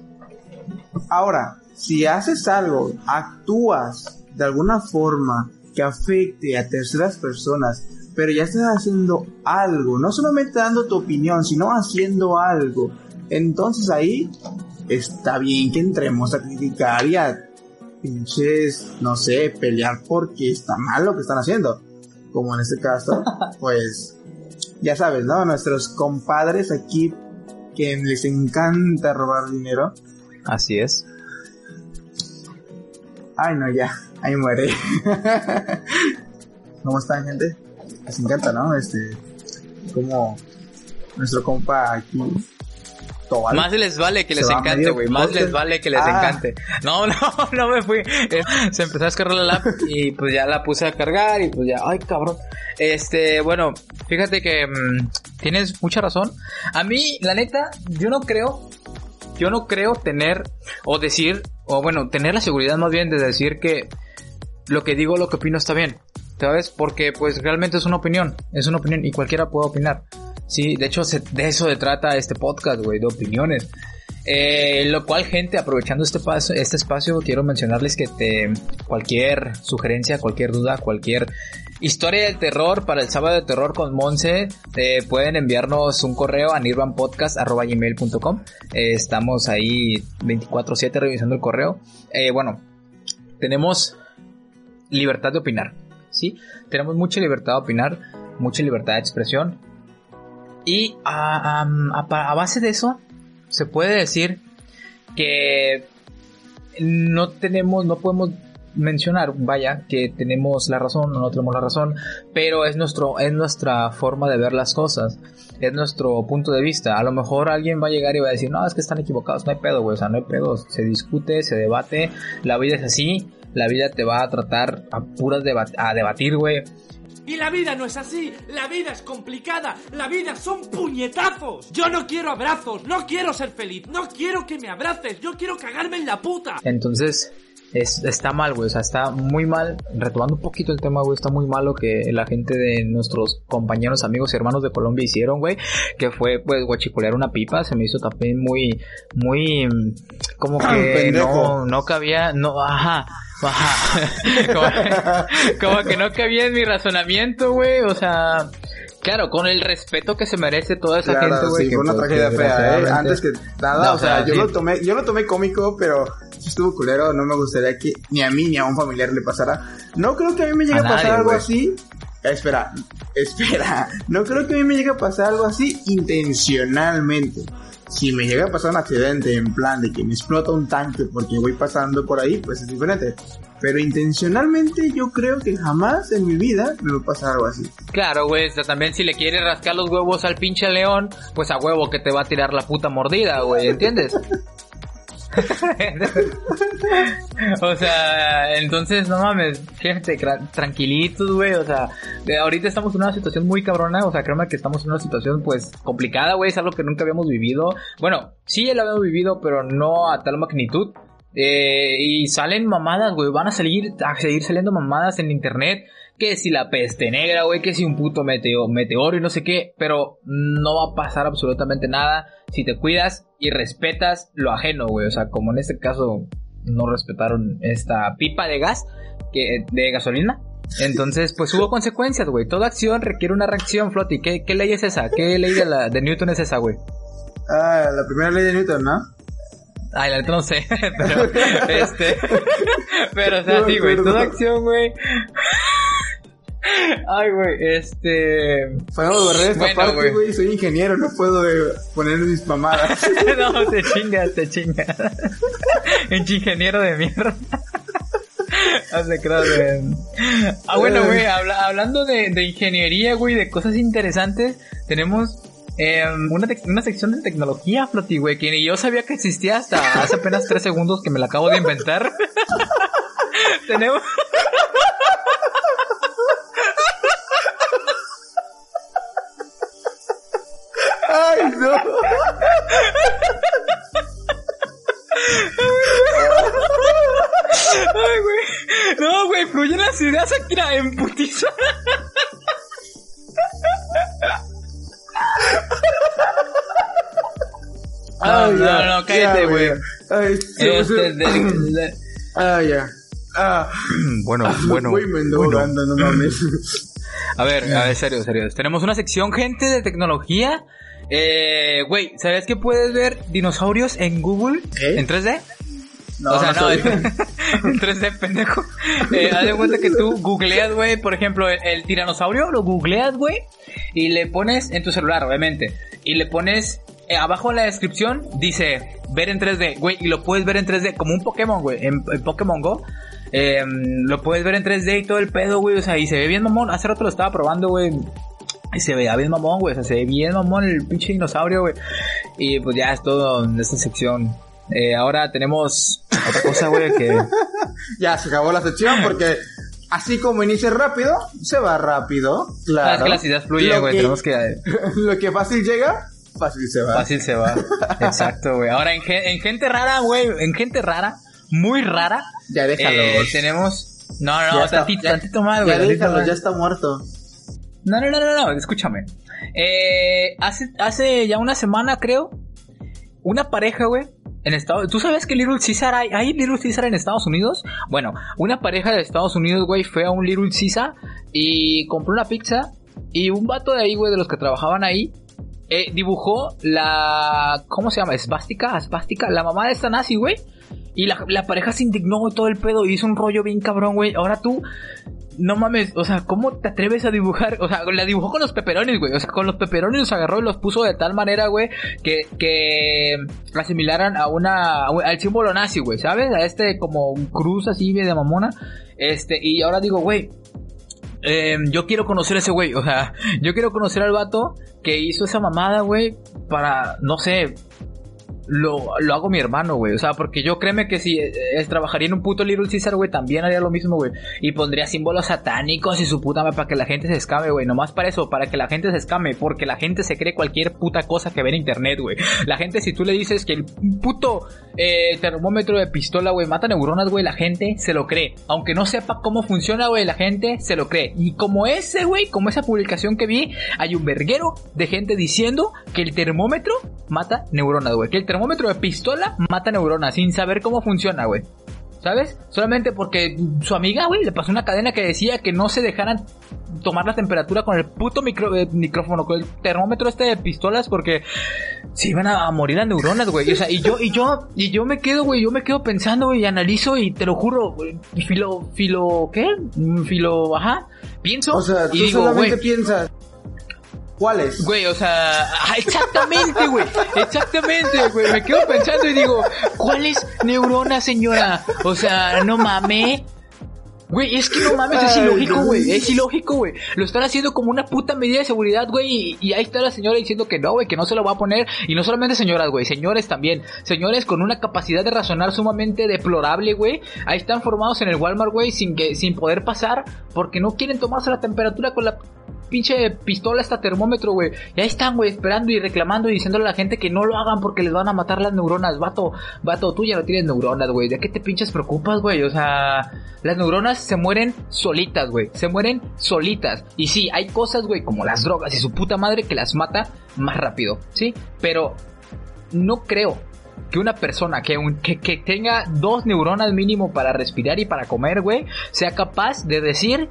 Ahora, si haces algo, actúas de alguna forma que afecte a terceras personas, pero ya estás haciendo algo, no solamente dando tu opinión, sino haciendo algo, entonces ahí está bien que entremos a criticar y a pinches, no sé, pelear porque está mal lo que están haciendo. Como en este caso, pues, ya sabes, ¿no? Nuestros compadres aquí que les encanta robar dinero. Así es. Ay, no, ya, ahí muere. ¿Cómo están, gente? Les encanta, ¿no? Este, como nuestro compa aquí. Más les vale que Se les encante, güey. Más les vale que les Ah. encante. No, <laughs> no, no me fui. Eh, Se empezó a descargar la lap y pues ya la puse a cargar y pues ya, ay cabrón. Este, bueno, fíjate que mm, tienes mucha razón. A mí, la neta, yo no creo, yo no creo tener o decir, o bueno, tener la seguridad más bien de decir que lo que digo, lo que opino está bien. ¿Sabes? Porque pues realmente es una opinión, es una opinión y cualquiera puede opinar. Sí, de hecho se- de eso se trata este podcast, güey, de opiniones. Eh, lo cual, gente, aprovechando este, paso, este espacio, quiero mencionarles que te, cualquier sugerencia, cualquier duda, cualquier historia de terror para el sábado de terror con Monse, eh, pueden enviarnos un correo a nirvanpodcast.gmail.com. Eh, estamos ahí 24-7 revisando el correo. Eh, bueno, tenemos libertad de opinar, ¿sí? Tenemos mucha libertad de opinar, mucha libertad de expresión. Y a, a- a- base de eso, se puede decir que no tenemos, no podemos mencionar, vaya, que tenemos la razón o no tenemos la razón, pero es nuestro, es nuestra forma de ver las cosas, es nuestro punto de vista. A lo mejor alguien va a llegar y va a decir, no, es que están equivocados, no hay pedo, güey, no hay pedo, se discute, se debate, la vida es así, la vida te va a tratar a puras a debatir, güey. Y la vida no es así, la vida es complicada, la vida son puñetazos. Yo no quiero abrazos, no quiero ser feliz, no quiero que me abraces, yo quiero cagarme en la puta. Entonces, es, está mal, güey. O sea, está muy mal. Retomando un poquito el tema, güey. Está muy mal lo que la gente de nuestros compañeros, amigos y hermanos de Colombia hicieron, güey. Que fue, pues, guachicolear una pipa. Se me hizo también muy, muy, mm, como <clears throat> que no, no cabía, no, ajá. <laughs> Como, como que no cabía en mi razonamiento, güey. O sea, claro, con el respeto que se merece toda esa Claro, gente, güey. sí, que, fue una pues, tragedia fea, ¿eh? Antes que nada, No, o sea, yo sí. lo tomé, yo lo tomé cómico, pero estuvo culero, no me gustaría que ni a mí ni a un familiar le pasara. No creo que a mí me llegue A a, pasar algo así. Espera, <laughs> espera, no creo que a mí me llegue a pasar algo así intencionalmente. Si me llega a pasar un accidente en plan de que me explota un tanque porque voy pasando por ahí, pues es diferente. Pero intencionalmente yo creo que jamás en mi vida me va a pasar algo así. Claro, güey, o sea, también si le quieres rascar los huevos al pinche león, pues a huevo que te va a tirar la puta mordida, güey, ¿entiendes? <laughs> <laughs> o sea, entonces, no mames, gente, tra- tranquilitos, güey, o sea, ahorita estamos en una situación muy cabrona, o sea, créeme que estamos en una situación, pues, complicada, güey, es algo que nunca habíamos vivido. Bueno, sí lo habíamos vivido, pero no a tal magnitud. Eh, y salen mamadas, güey, van a salir, a seguir saliendo mamadas en internet, que si la peste negra, güey, que si un puto meteo, meteoro y no sé qué, pero no va a pasar absolutamente nada si te cuidas y respetas lo ajeno, güey, o sea, como en este caso no respetaron esta pipa de gas, que, de gasolina. Entonces, pues hubo consecuencias, güey. Toda acción requiere una reacción, Floti. ¿Qué, qué ley es esa? ¿Qué ley de, la, de Newton es esa, güey? Ah, la primera ley de Newton, ¿no? Ay, la neta no sé, <laughs> pero, <laughs> este, pero o sea, sí, güey, toda acción, güey. Ay, güey, este, Podemos borrar esta Bueno, parte, güey. Soy ingeniero, no puedo eh, poner mis mamadas. <laughs> no, te chingas, te chingas. Un ingeniero de mierda. <laughs> Ah, bueno, güey, habla- hablando de, de ingeniería, güey, de cosas interesantes, tenemos eh, una, una sección de tecnología, Floti, güey, que ni yo sabía que existía hasta hace apenas tres segundos que me la acabo de inventar. <laughs> tenemos... no. Ay, güey. No, güey, fluyen las ideas aquí la en putiza. No, Ay, no, ya, no, cállate, güey. Ay, Este, de- Ah, ya. Ah, <clears throat> Bueno, bueno. Güey, me ando bueno. no mames. A ver, a ver, serio, serio. Tenemos una sección, gente, de tecnología. Eh, güey, ¿sabes que puedes ver dinosaurios en Google? ¿Qué? ¿En 3D? No, o sea, no <laughs> en 3D, pendejo. Eh, haz de cuenta que tú googleas, güey, por ejemplo, el, el tiranosaurio, lo googleas, güey, y le pones en tu celular, obviamente, y le pones eh, abajo en la descripción, dice ver en 3D, güey, y lo puedes ver en 3D, como un Pokémon, güey, en, en Pokémon Go. eh, lo puedes ver en 3D y todo el pedo, güey, o sea, y se ve bien mamón. Hace rato lo estaba probando, güey. Y se veía bien mamón, güey. O sea, se ve bien mamón el pinche dinosaurio, güey. Y pues ya es todo en esta sección. Eh, ahora tenemos otra cosa, güey, que... <laughs> Ya se acabó la sección porque así como inicia rápido, se va rápido. Ah, Claro. es que las ideas fluyen, güey. Tenemos que... <laughs> Lo que fácil llega, fácil se va. Fácil se va. <laughs> Exacto, güey. Ahora, en, en gente rara, güey. En gente rara. Muy rara. Ya déjalo. eh, tenemos... No, no, Ya está, tantito, ya- tantito más, ya güey. tantito déjalo, ya está muerto. No, no, no, no, no, escúchame. Eh, hace, hace ya una semana, creo, una pareja, güey, en Estados ¿Tú sabes que Little Caesar hay, hay Little Caesar en Estados Unidos? Bueno, una pareja de Estados Unidos, güey, fue a un Little Caesar y compró una pizza y un vato de ahí, güey, de los que trabajaban ahí, eh, dibujó la... ¿Cómo se llama? ¿Esvástica? ¿Esvástica? La mamá de esta nazi, güey. Y la, la pareja se indignó y todo el pedo y hizo un rollo bien cabrón, güey. Ahora tú, no mames, o sea, ¿cómo te atreves a dibujar? O sea, la dibujó con los peperones, güey. O sea, con los peperones los agarró y los puso de tal manera, güey, que, que asimilaran a una, al símbolo nazi, güey, ¿sabes? A este como un cruz así de mamona. Este, y ahora digo, güey, eh, yo quiero conocer a ese güey, o sea, <laughs> yo quiero conocer al vato que hizo esa mamada, güey, para, no sé, lo, lo hago mi hermano, güey. O sea, porque yo créeme que si eh, eh, trabajaría en un puto Little Caesar, güey, también haría lo mismo, güey. Y pondría símbolos satánicos y su puta madre para que la gente se escame, güey. Nomás para eso, para que la gente se escame. Porque la gente se cree cualquier puta cosa que ve en internet, güey. La gente, si tú le dices que el puto eh, termómetro de pistola, güey, mata neuronas, güey, la gente se lo cree. Aunque no sepa cómo funciona, güey, la gente se lo cree. Y como ese, güey, como esa publicación que vi, hay un verguero de gente diciendo que el termómetro mata neuronas, güey. Que el de pistola mata neuronas sin saber cómo funciona, güey. ¿Sabes? Solamente porque su amiga, güey, le pasó una cadena que decía que no se dejaran tomar la temperatura con el puto micro- eh, micrófono, con el termómetro este de pistolas, porque se iban a, morir las neuronas, güey. O sea, y yo, y yo, y yo me quedo, güey, yo me quedo pensando, güey, y analizo, y te lo juro, güey, filo, filo, ¿qué? Filo, ajá, pienso, O sea, tú y digo, solamente piensas. ¿Cuáles? Güey, o sea, ajá, exactamente, güey. Exactamente, güey. Me quedo pensando y digo, ¿cuáles neuronas, señora? O sea, no mames. Güey, es que no mames, es ilógico, güey. Es ilógico, güey. Lo están haciendo como una puta medida de seguridad, güey. Y, y ahí está la señora diciendo que no, güey, que no se lo va a poner. Y no solamente señoras, güey, señores también. Señores con una capacidad de razonar sumamente deplorable, güey. Ahí están formados en el Walmart, güey, sin que, sin poder pasar. Porque no quieren tomarse la temperatura con la pinche pistola hasta termómetro, güey. Y ahí están, güey, esperando y reclamando y diciéndole a la gente que no lo hagan porque les van a matar las neuronas. Vato, vato, tú ya no tienes neuronas, güey. ¿De qué te pinches preocupas, güey? O sea, las neuronas se mueren solitas, güey. Se mueren solitas. Y sí, hay cosas, güey, como las drogas y su puta madre que las mata más rápido, ¿sí? Pero no creo que una persona que, un- que, que tenga dos neuronas mínimo para respirar y para comer, güey, sea capaz de decir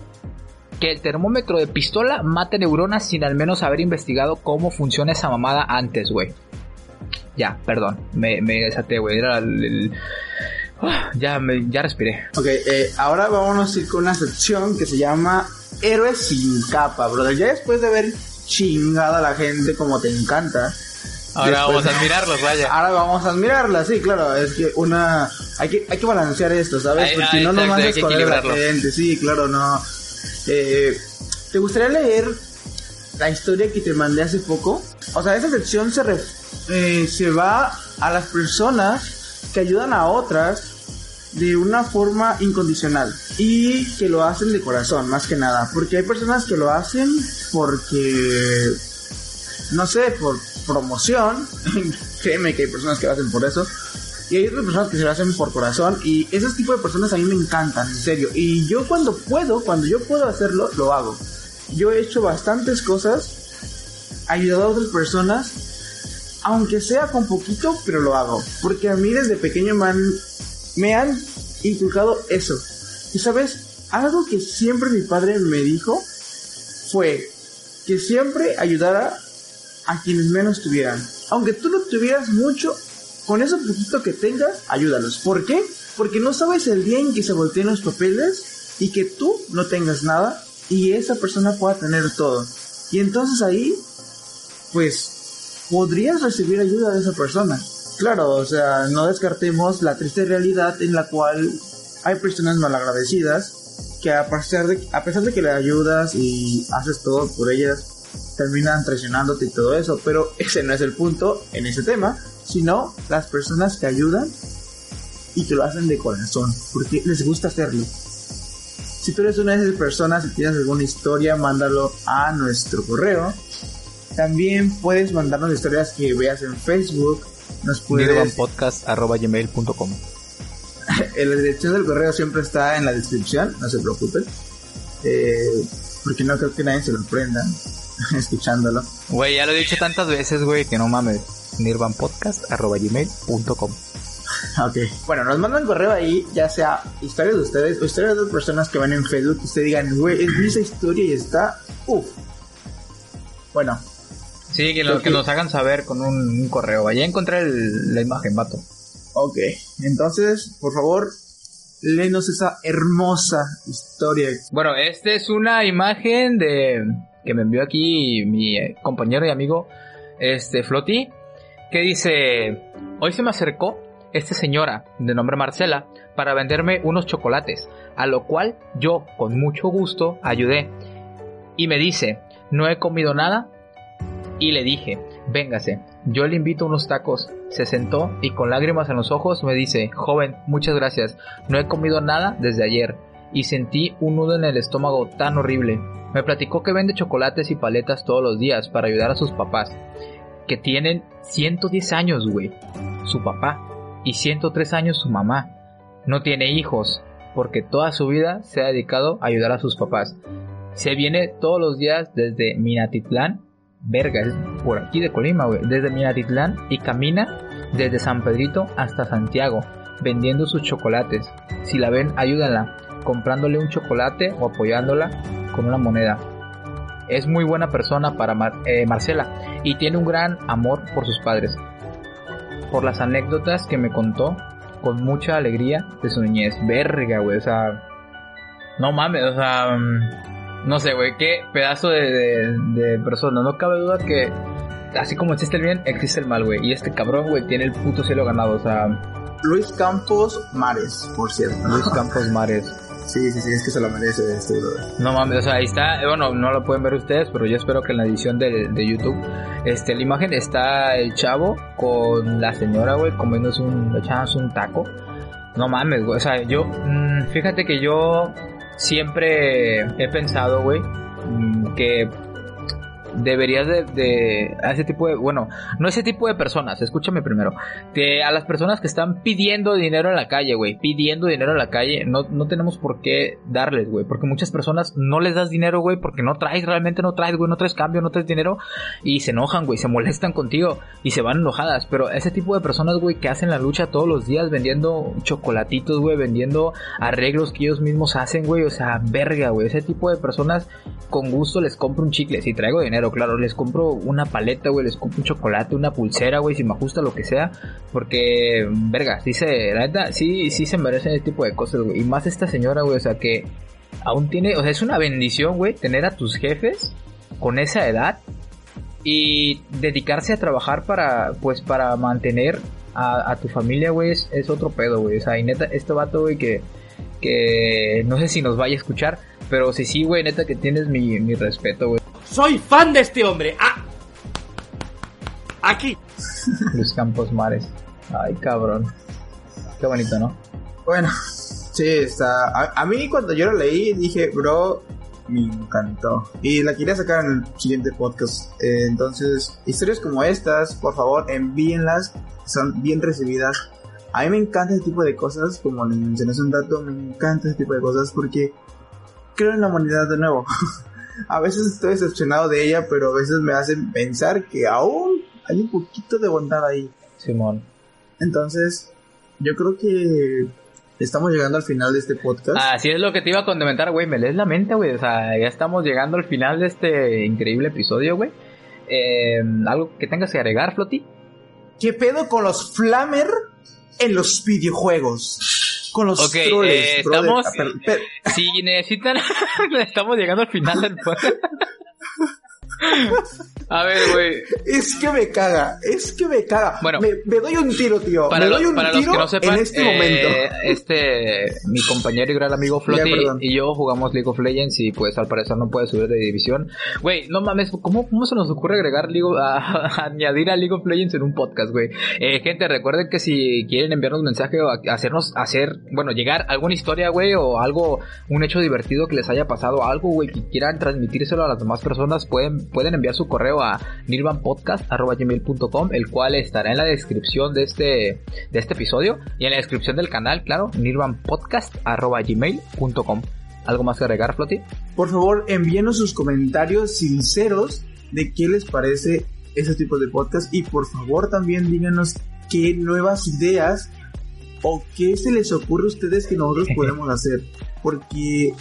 que el termómetro de pistola mate neuronas sin al menos haber investigado cómo funciona esa mamada antes, güey. Ya, perdón, me, me desaté, güey. Era el... el- Ah, ya, me, ya respiré. Ok, eh, ahora vámonos a ir con una sección que se llama Héroes sin capa, brother. Ya después de haber chingado a la gente como te encanta. Ahora después- vamos a admirarlos, vaya. Ahora vamos a admirarla, sí, claro, es que una... Hay que, hay que balancear esto, ¿sabes? Ay, Porque ay, no exacto, nomás es con la gente, sí, claro, no. Eh, ¿Te gustaría leer la historia que te mandé hace poco? O sea, esa sección se, ref- eh, se va a las personas que ayudan a otras de una forma incondicional y que lo hacen de corazón, más que nada, porque hay personas que lo hacen porque no sé, por, promoción. <laughs> Créeme que hay personas que lo hacen por eso. Y hay otras personas que se lo hacen por corazón. Y ese tipo de personas a mí me encantan, en serio. Y yo cuando puedo, cuando yo puedo hacerlo, lo hago. Yo he hecho bastantes cosas, ayudado a otras personas, aunque sea con poquito, pero lo hago. Porque a mí desde pequeño me han, me han inculcado eso. Y sabes, algo que siempre mi padre me dijo fue que siempre ayudara a quienes menos tuvieran. Aunque tú no tuvieras mucho, con eso poquito que tengas, ayúdalos. ¿Por qué? Porque no sabes el día en que se volteen los papeles y que tú no tengas nada y esa persona pueda tener todo. Y entonces ahí, pues, podrías recibir ayuda de esa persona. Claro, o sea, no descartemos la triste realidad en la cual hay personas malagradecidas que a pesar de, a pesar de que le ayudas y haces todo por ellas, terminan traicionándote y todo eso. Pero ese no es el punto en ese tema, sino las personas que ayudan y que lo hacen de corazón, porque les gusta hacerlo. Si tú eres una de esas personas y tienes alguna historia, mándalo a nuestro correo. También puedes mandarnos historias que veas en Facebook. Nos puedes... <laughs> la dirección del correo siempre está en la descripción, no se preocupen. Eh, porque no creo que nadie se lo prenda <laughs> escuchándolo. Güey, ya lo he dicho tantas veces, güey, que no mames. nirvanpodcast.gmail.com Ok. Bueno, nos mandan correo ahí, ya sea historias de ustedes o historias de otras personas que van en Facebook que ustedes digan, güey, es esa historia y está. Uf. Bueno. Sí, que, lo, que nos hagan saber con un, un correo. Vaya a encontrar el, la imagen, vato. Ok, entonces, por favor, léenos esa hermosa historia. Bueno, esta es una imagen de que me envió aquí mi eh, compañero y amigo, este Floti, que dice, hoy se me acercó esta señora de nombre Marcela para venderme unos chocolates, a lo cual yo con mucho gusto ayudé. Y me dice, no he comido nada. Y le dije, véngase, yo le invito unos tacos. Se sentó y con lágrimas en los ojos me dice, joven, muchas gracias, no he comido nada desde ayer. Y sentí un nudo en el estómago tan horrible. Me platicó que vende chocolates y paletas todos los días para ayudar a sus papás, que tienen 110 años, güey, su papá, y 103 años su mamá. No tiene hijos, porque toda su vida se ha dedicado a ayudar a sus papás. Se viene todos los días desde Minatitlán verga, es por aquí de Colima, güey, desde Minatitlán y camina desde San Pedrito hasta Santiago, vendiendo sus chocolates. Si la ven, ayúdenla, comprándole un chocolate o apoyándola con una moneda. Es muy buena persona para eh, Marcela y tiene un gran amor por sus padres. Por las anécdotas que me contó con mucha alegría de su niñez. Verga, güey, o sea... No mames, o sea... No sé, güey, qué pedazo de, de, persona. No cabe duda que así como existe el bien, existe el mal, güey. Y este cabrón, güey, tiene el puto cielo ganado, o sea... Luis Campos Mares, por cierto. Luis Campos Mares. Sí, sí, sí, es que se lo merece este No mames, o sea, ahí está, bueno, no lo pueden ver ustedes, pero yo espero que en la edición de, de YouTube, este, la imagen está el chavo con la señora, güey, comiéndose un, echándose un taco. No mames, güey, o sea, yo, mmm, fíjate que yo siempre he pensado, güey, mm, que deberías de, a ese tipo de, bueno, no ese tipo de personas, escúchame primero, que a las personas que están pidiendo dinero en la calle, güey, pidiendo dinero en la calle, no, no tenemos por qué darles, güey, porque muchas personas no les das dinero, güey, porque no traes, realmente no traes, güey, no traes cambio, no traes dinero, y se enojan, güey, se molestan contigo, y se van enojadas, pero ese tipo de personas, güey, que hacen la lucha todos los días vendiendo chocolatitos, güey, vendiendo arreglos que ellos mismos hacen, güey, o sea, verga, güey, ese tipo de personas con gusto les compro un chicle, si traigo dinero, claro, les compro una paleta, güey, les compro un chocolate, una pulsera, güey, si me ajusta lo que sea, porque, verga, sí se, la neta, sí, sí se merecen ese tipo de cosas, güey, y más esta señora, güey, o sea, que aún tiene, o sea, es una bendición, güey, tener a tus jefes con esa edad y dedicarse a trabajar para, pues, para mantener a, tu familia, güey, es, otro pedo, güey, o sea, y neta, este vato, güey, que, que no sé si nos vaya a escuchar, pero si sí, güey, neta, que tienes mi, mi respeto, güey. Soy fan de este hombre. Ah. Aquí. Luis Campos Mares. Ay, cabrón. Qué bonito, ¿no? Bueno, sí, está. A, mí cuando yo lo leí dije, bro, Me encantó. Y la quería sacar en el siguiente podcast. Eh, entonces, historias como estas, por favor, envíenlas. Son bien recibidas. A mí me encanta ese tipo de cosas, como les mencioné hace un rato, me encanta ese tipo de cosas porque creo en la humanidad de nuevo. <laughs> a veces estoy decepcionado de ella, pero a veces me hacen pensar que aún hay un poquito de bondad ahí. Simón. Entonces, yo creo que estamos llegando al final de este podcast. Así es lo que te iba a comentar, güey. Me lees la mente, güey. O sea, ya estamos llegando al final de este increíble episodio, güey. Eh, ¿Algo que tengas que agregar, Floti? ¿Qué pedo con los Flamer en los videojuegos? Con los Ok, troles. eh, estamos- Ah, <laughs> Si necesitan, <laughs> estamos llegando al final del podcast. <laughs> A ver, güey. Es que me caga, es que me caga. Bueno. me, me doy un tiro, tío. Para, me doy un para los tiro que no sepan, en este eh, momento. este, mi compañero y gran amigo perdón. y yo jugamos League of Legends y pues al parecer no puede subir de división. Güey, no mames, ¿cómo, cómo se nos ocurre agregar League of- a- <laughs> añadir a League of Legends en un podcast, güey? Eh, gente, recuerden que si quieren enviarnos mensaje o a- hacernos, hacer, bueno, llegar alguna historia, güey, o algo, un hecho divertido que les haya pasado, algo, güey, que quieran transmitírselo a las demás personas, pueden, pueden enviar su correo a nirvanpodcast.gmail.com, el cual estará en la descripción de este, de este episodio y en la descripción del canal, claro, nirvanpodcast.gmail.com. ¿Algo más que agregar, Floti? Por favor, envíenos sus comentarios sinceros de qué les parece ese tipo de podcast y por favor también díganos qué nuevas ideas o qué se les ocurre a ustedes que nosotros podemos <laughs> hacer. Porque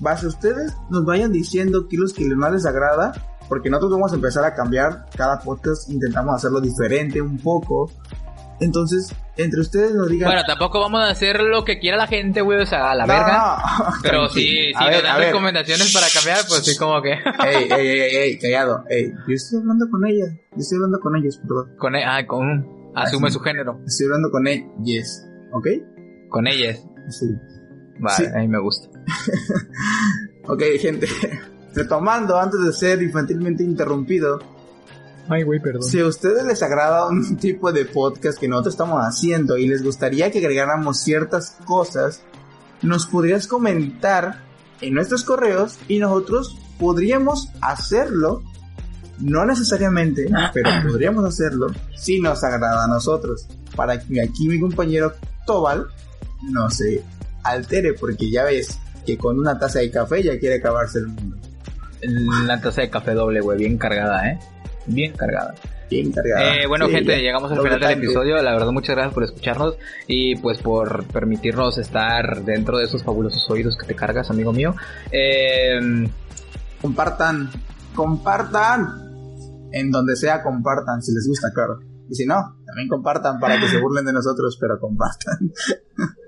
base a ustedes nos vayan diciendo qué es lo que les más les agrada, porque nosotros vamos a empezar a cambiar cada podcast, intentamos hacerlo diferente un poco. Entonces, entre ustedes nos digan... Bueno, tampoco vamos a hacer lo que quiera la gente, güey, o sea, a la No, verga. no, <laughs> Pero tranquilo. si, nos dan recomendaciones para cambiar, pues sí, como que. <laughs> ey, ey, ey, ey, callado. Ey, yo estoy hablando con ella. Yo estoy hablando con ellos, perdón. con, e- ah, con. Asume Así. su género. Estoy hablando con ellos. ¿Ok? Con ellas. Sí. Vale, Sí. a mí me gusta. <laughs> Ok, gente. <laughs> Retomando, antes de ser infantilmente interrumpido, Ay, güey, perdón. si a ustedes les agrada un <laughs> tipo de podcast que nosotros estamos haciendo y les gustaría que agregáramos ciertas cosas, nos podrías comentar en nuestros correos y nosotros podríamos hacerlo. No necesariamente, pero podríamos hacerlo si nos agrada a nosotros. Para que aquí mi compañero Tobal no se altere, porque ya ves que con una taza de café ya quiere acabarse el mundo. La taza de café doble, güey, bien cargada, ¿eh? Bien cargada. Bien cargada. Eh, bueno, Sí, gente, ya. llegamos al final del episodio. La verdad, muchas gracias por escucharnos y pues por permitirnos estar dentro de esos fabulosos oídos que te cargas, amigo mío. Eh, Compartan, compartan. En donde sea, compartan, si les gusta, claro. Y si no, también compartan para que se burlen de nosotros, pero compartan. <laughs>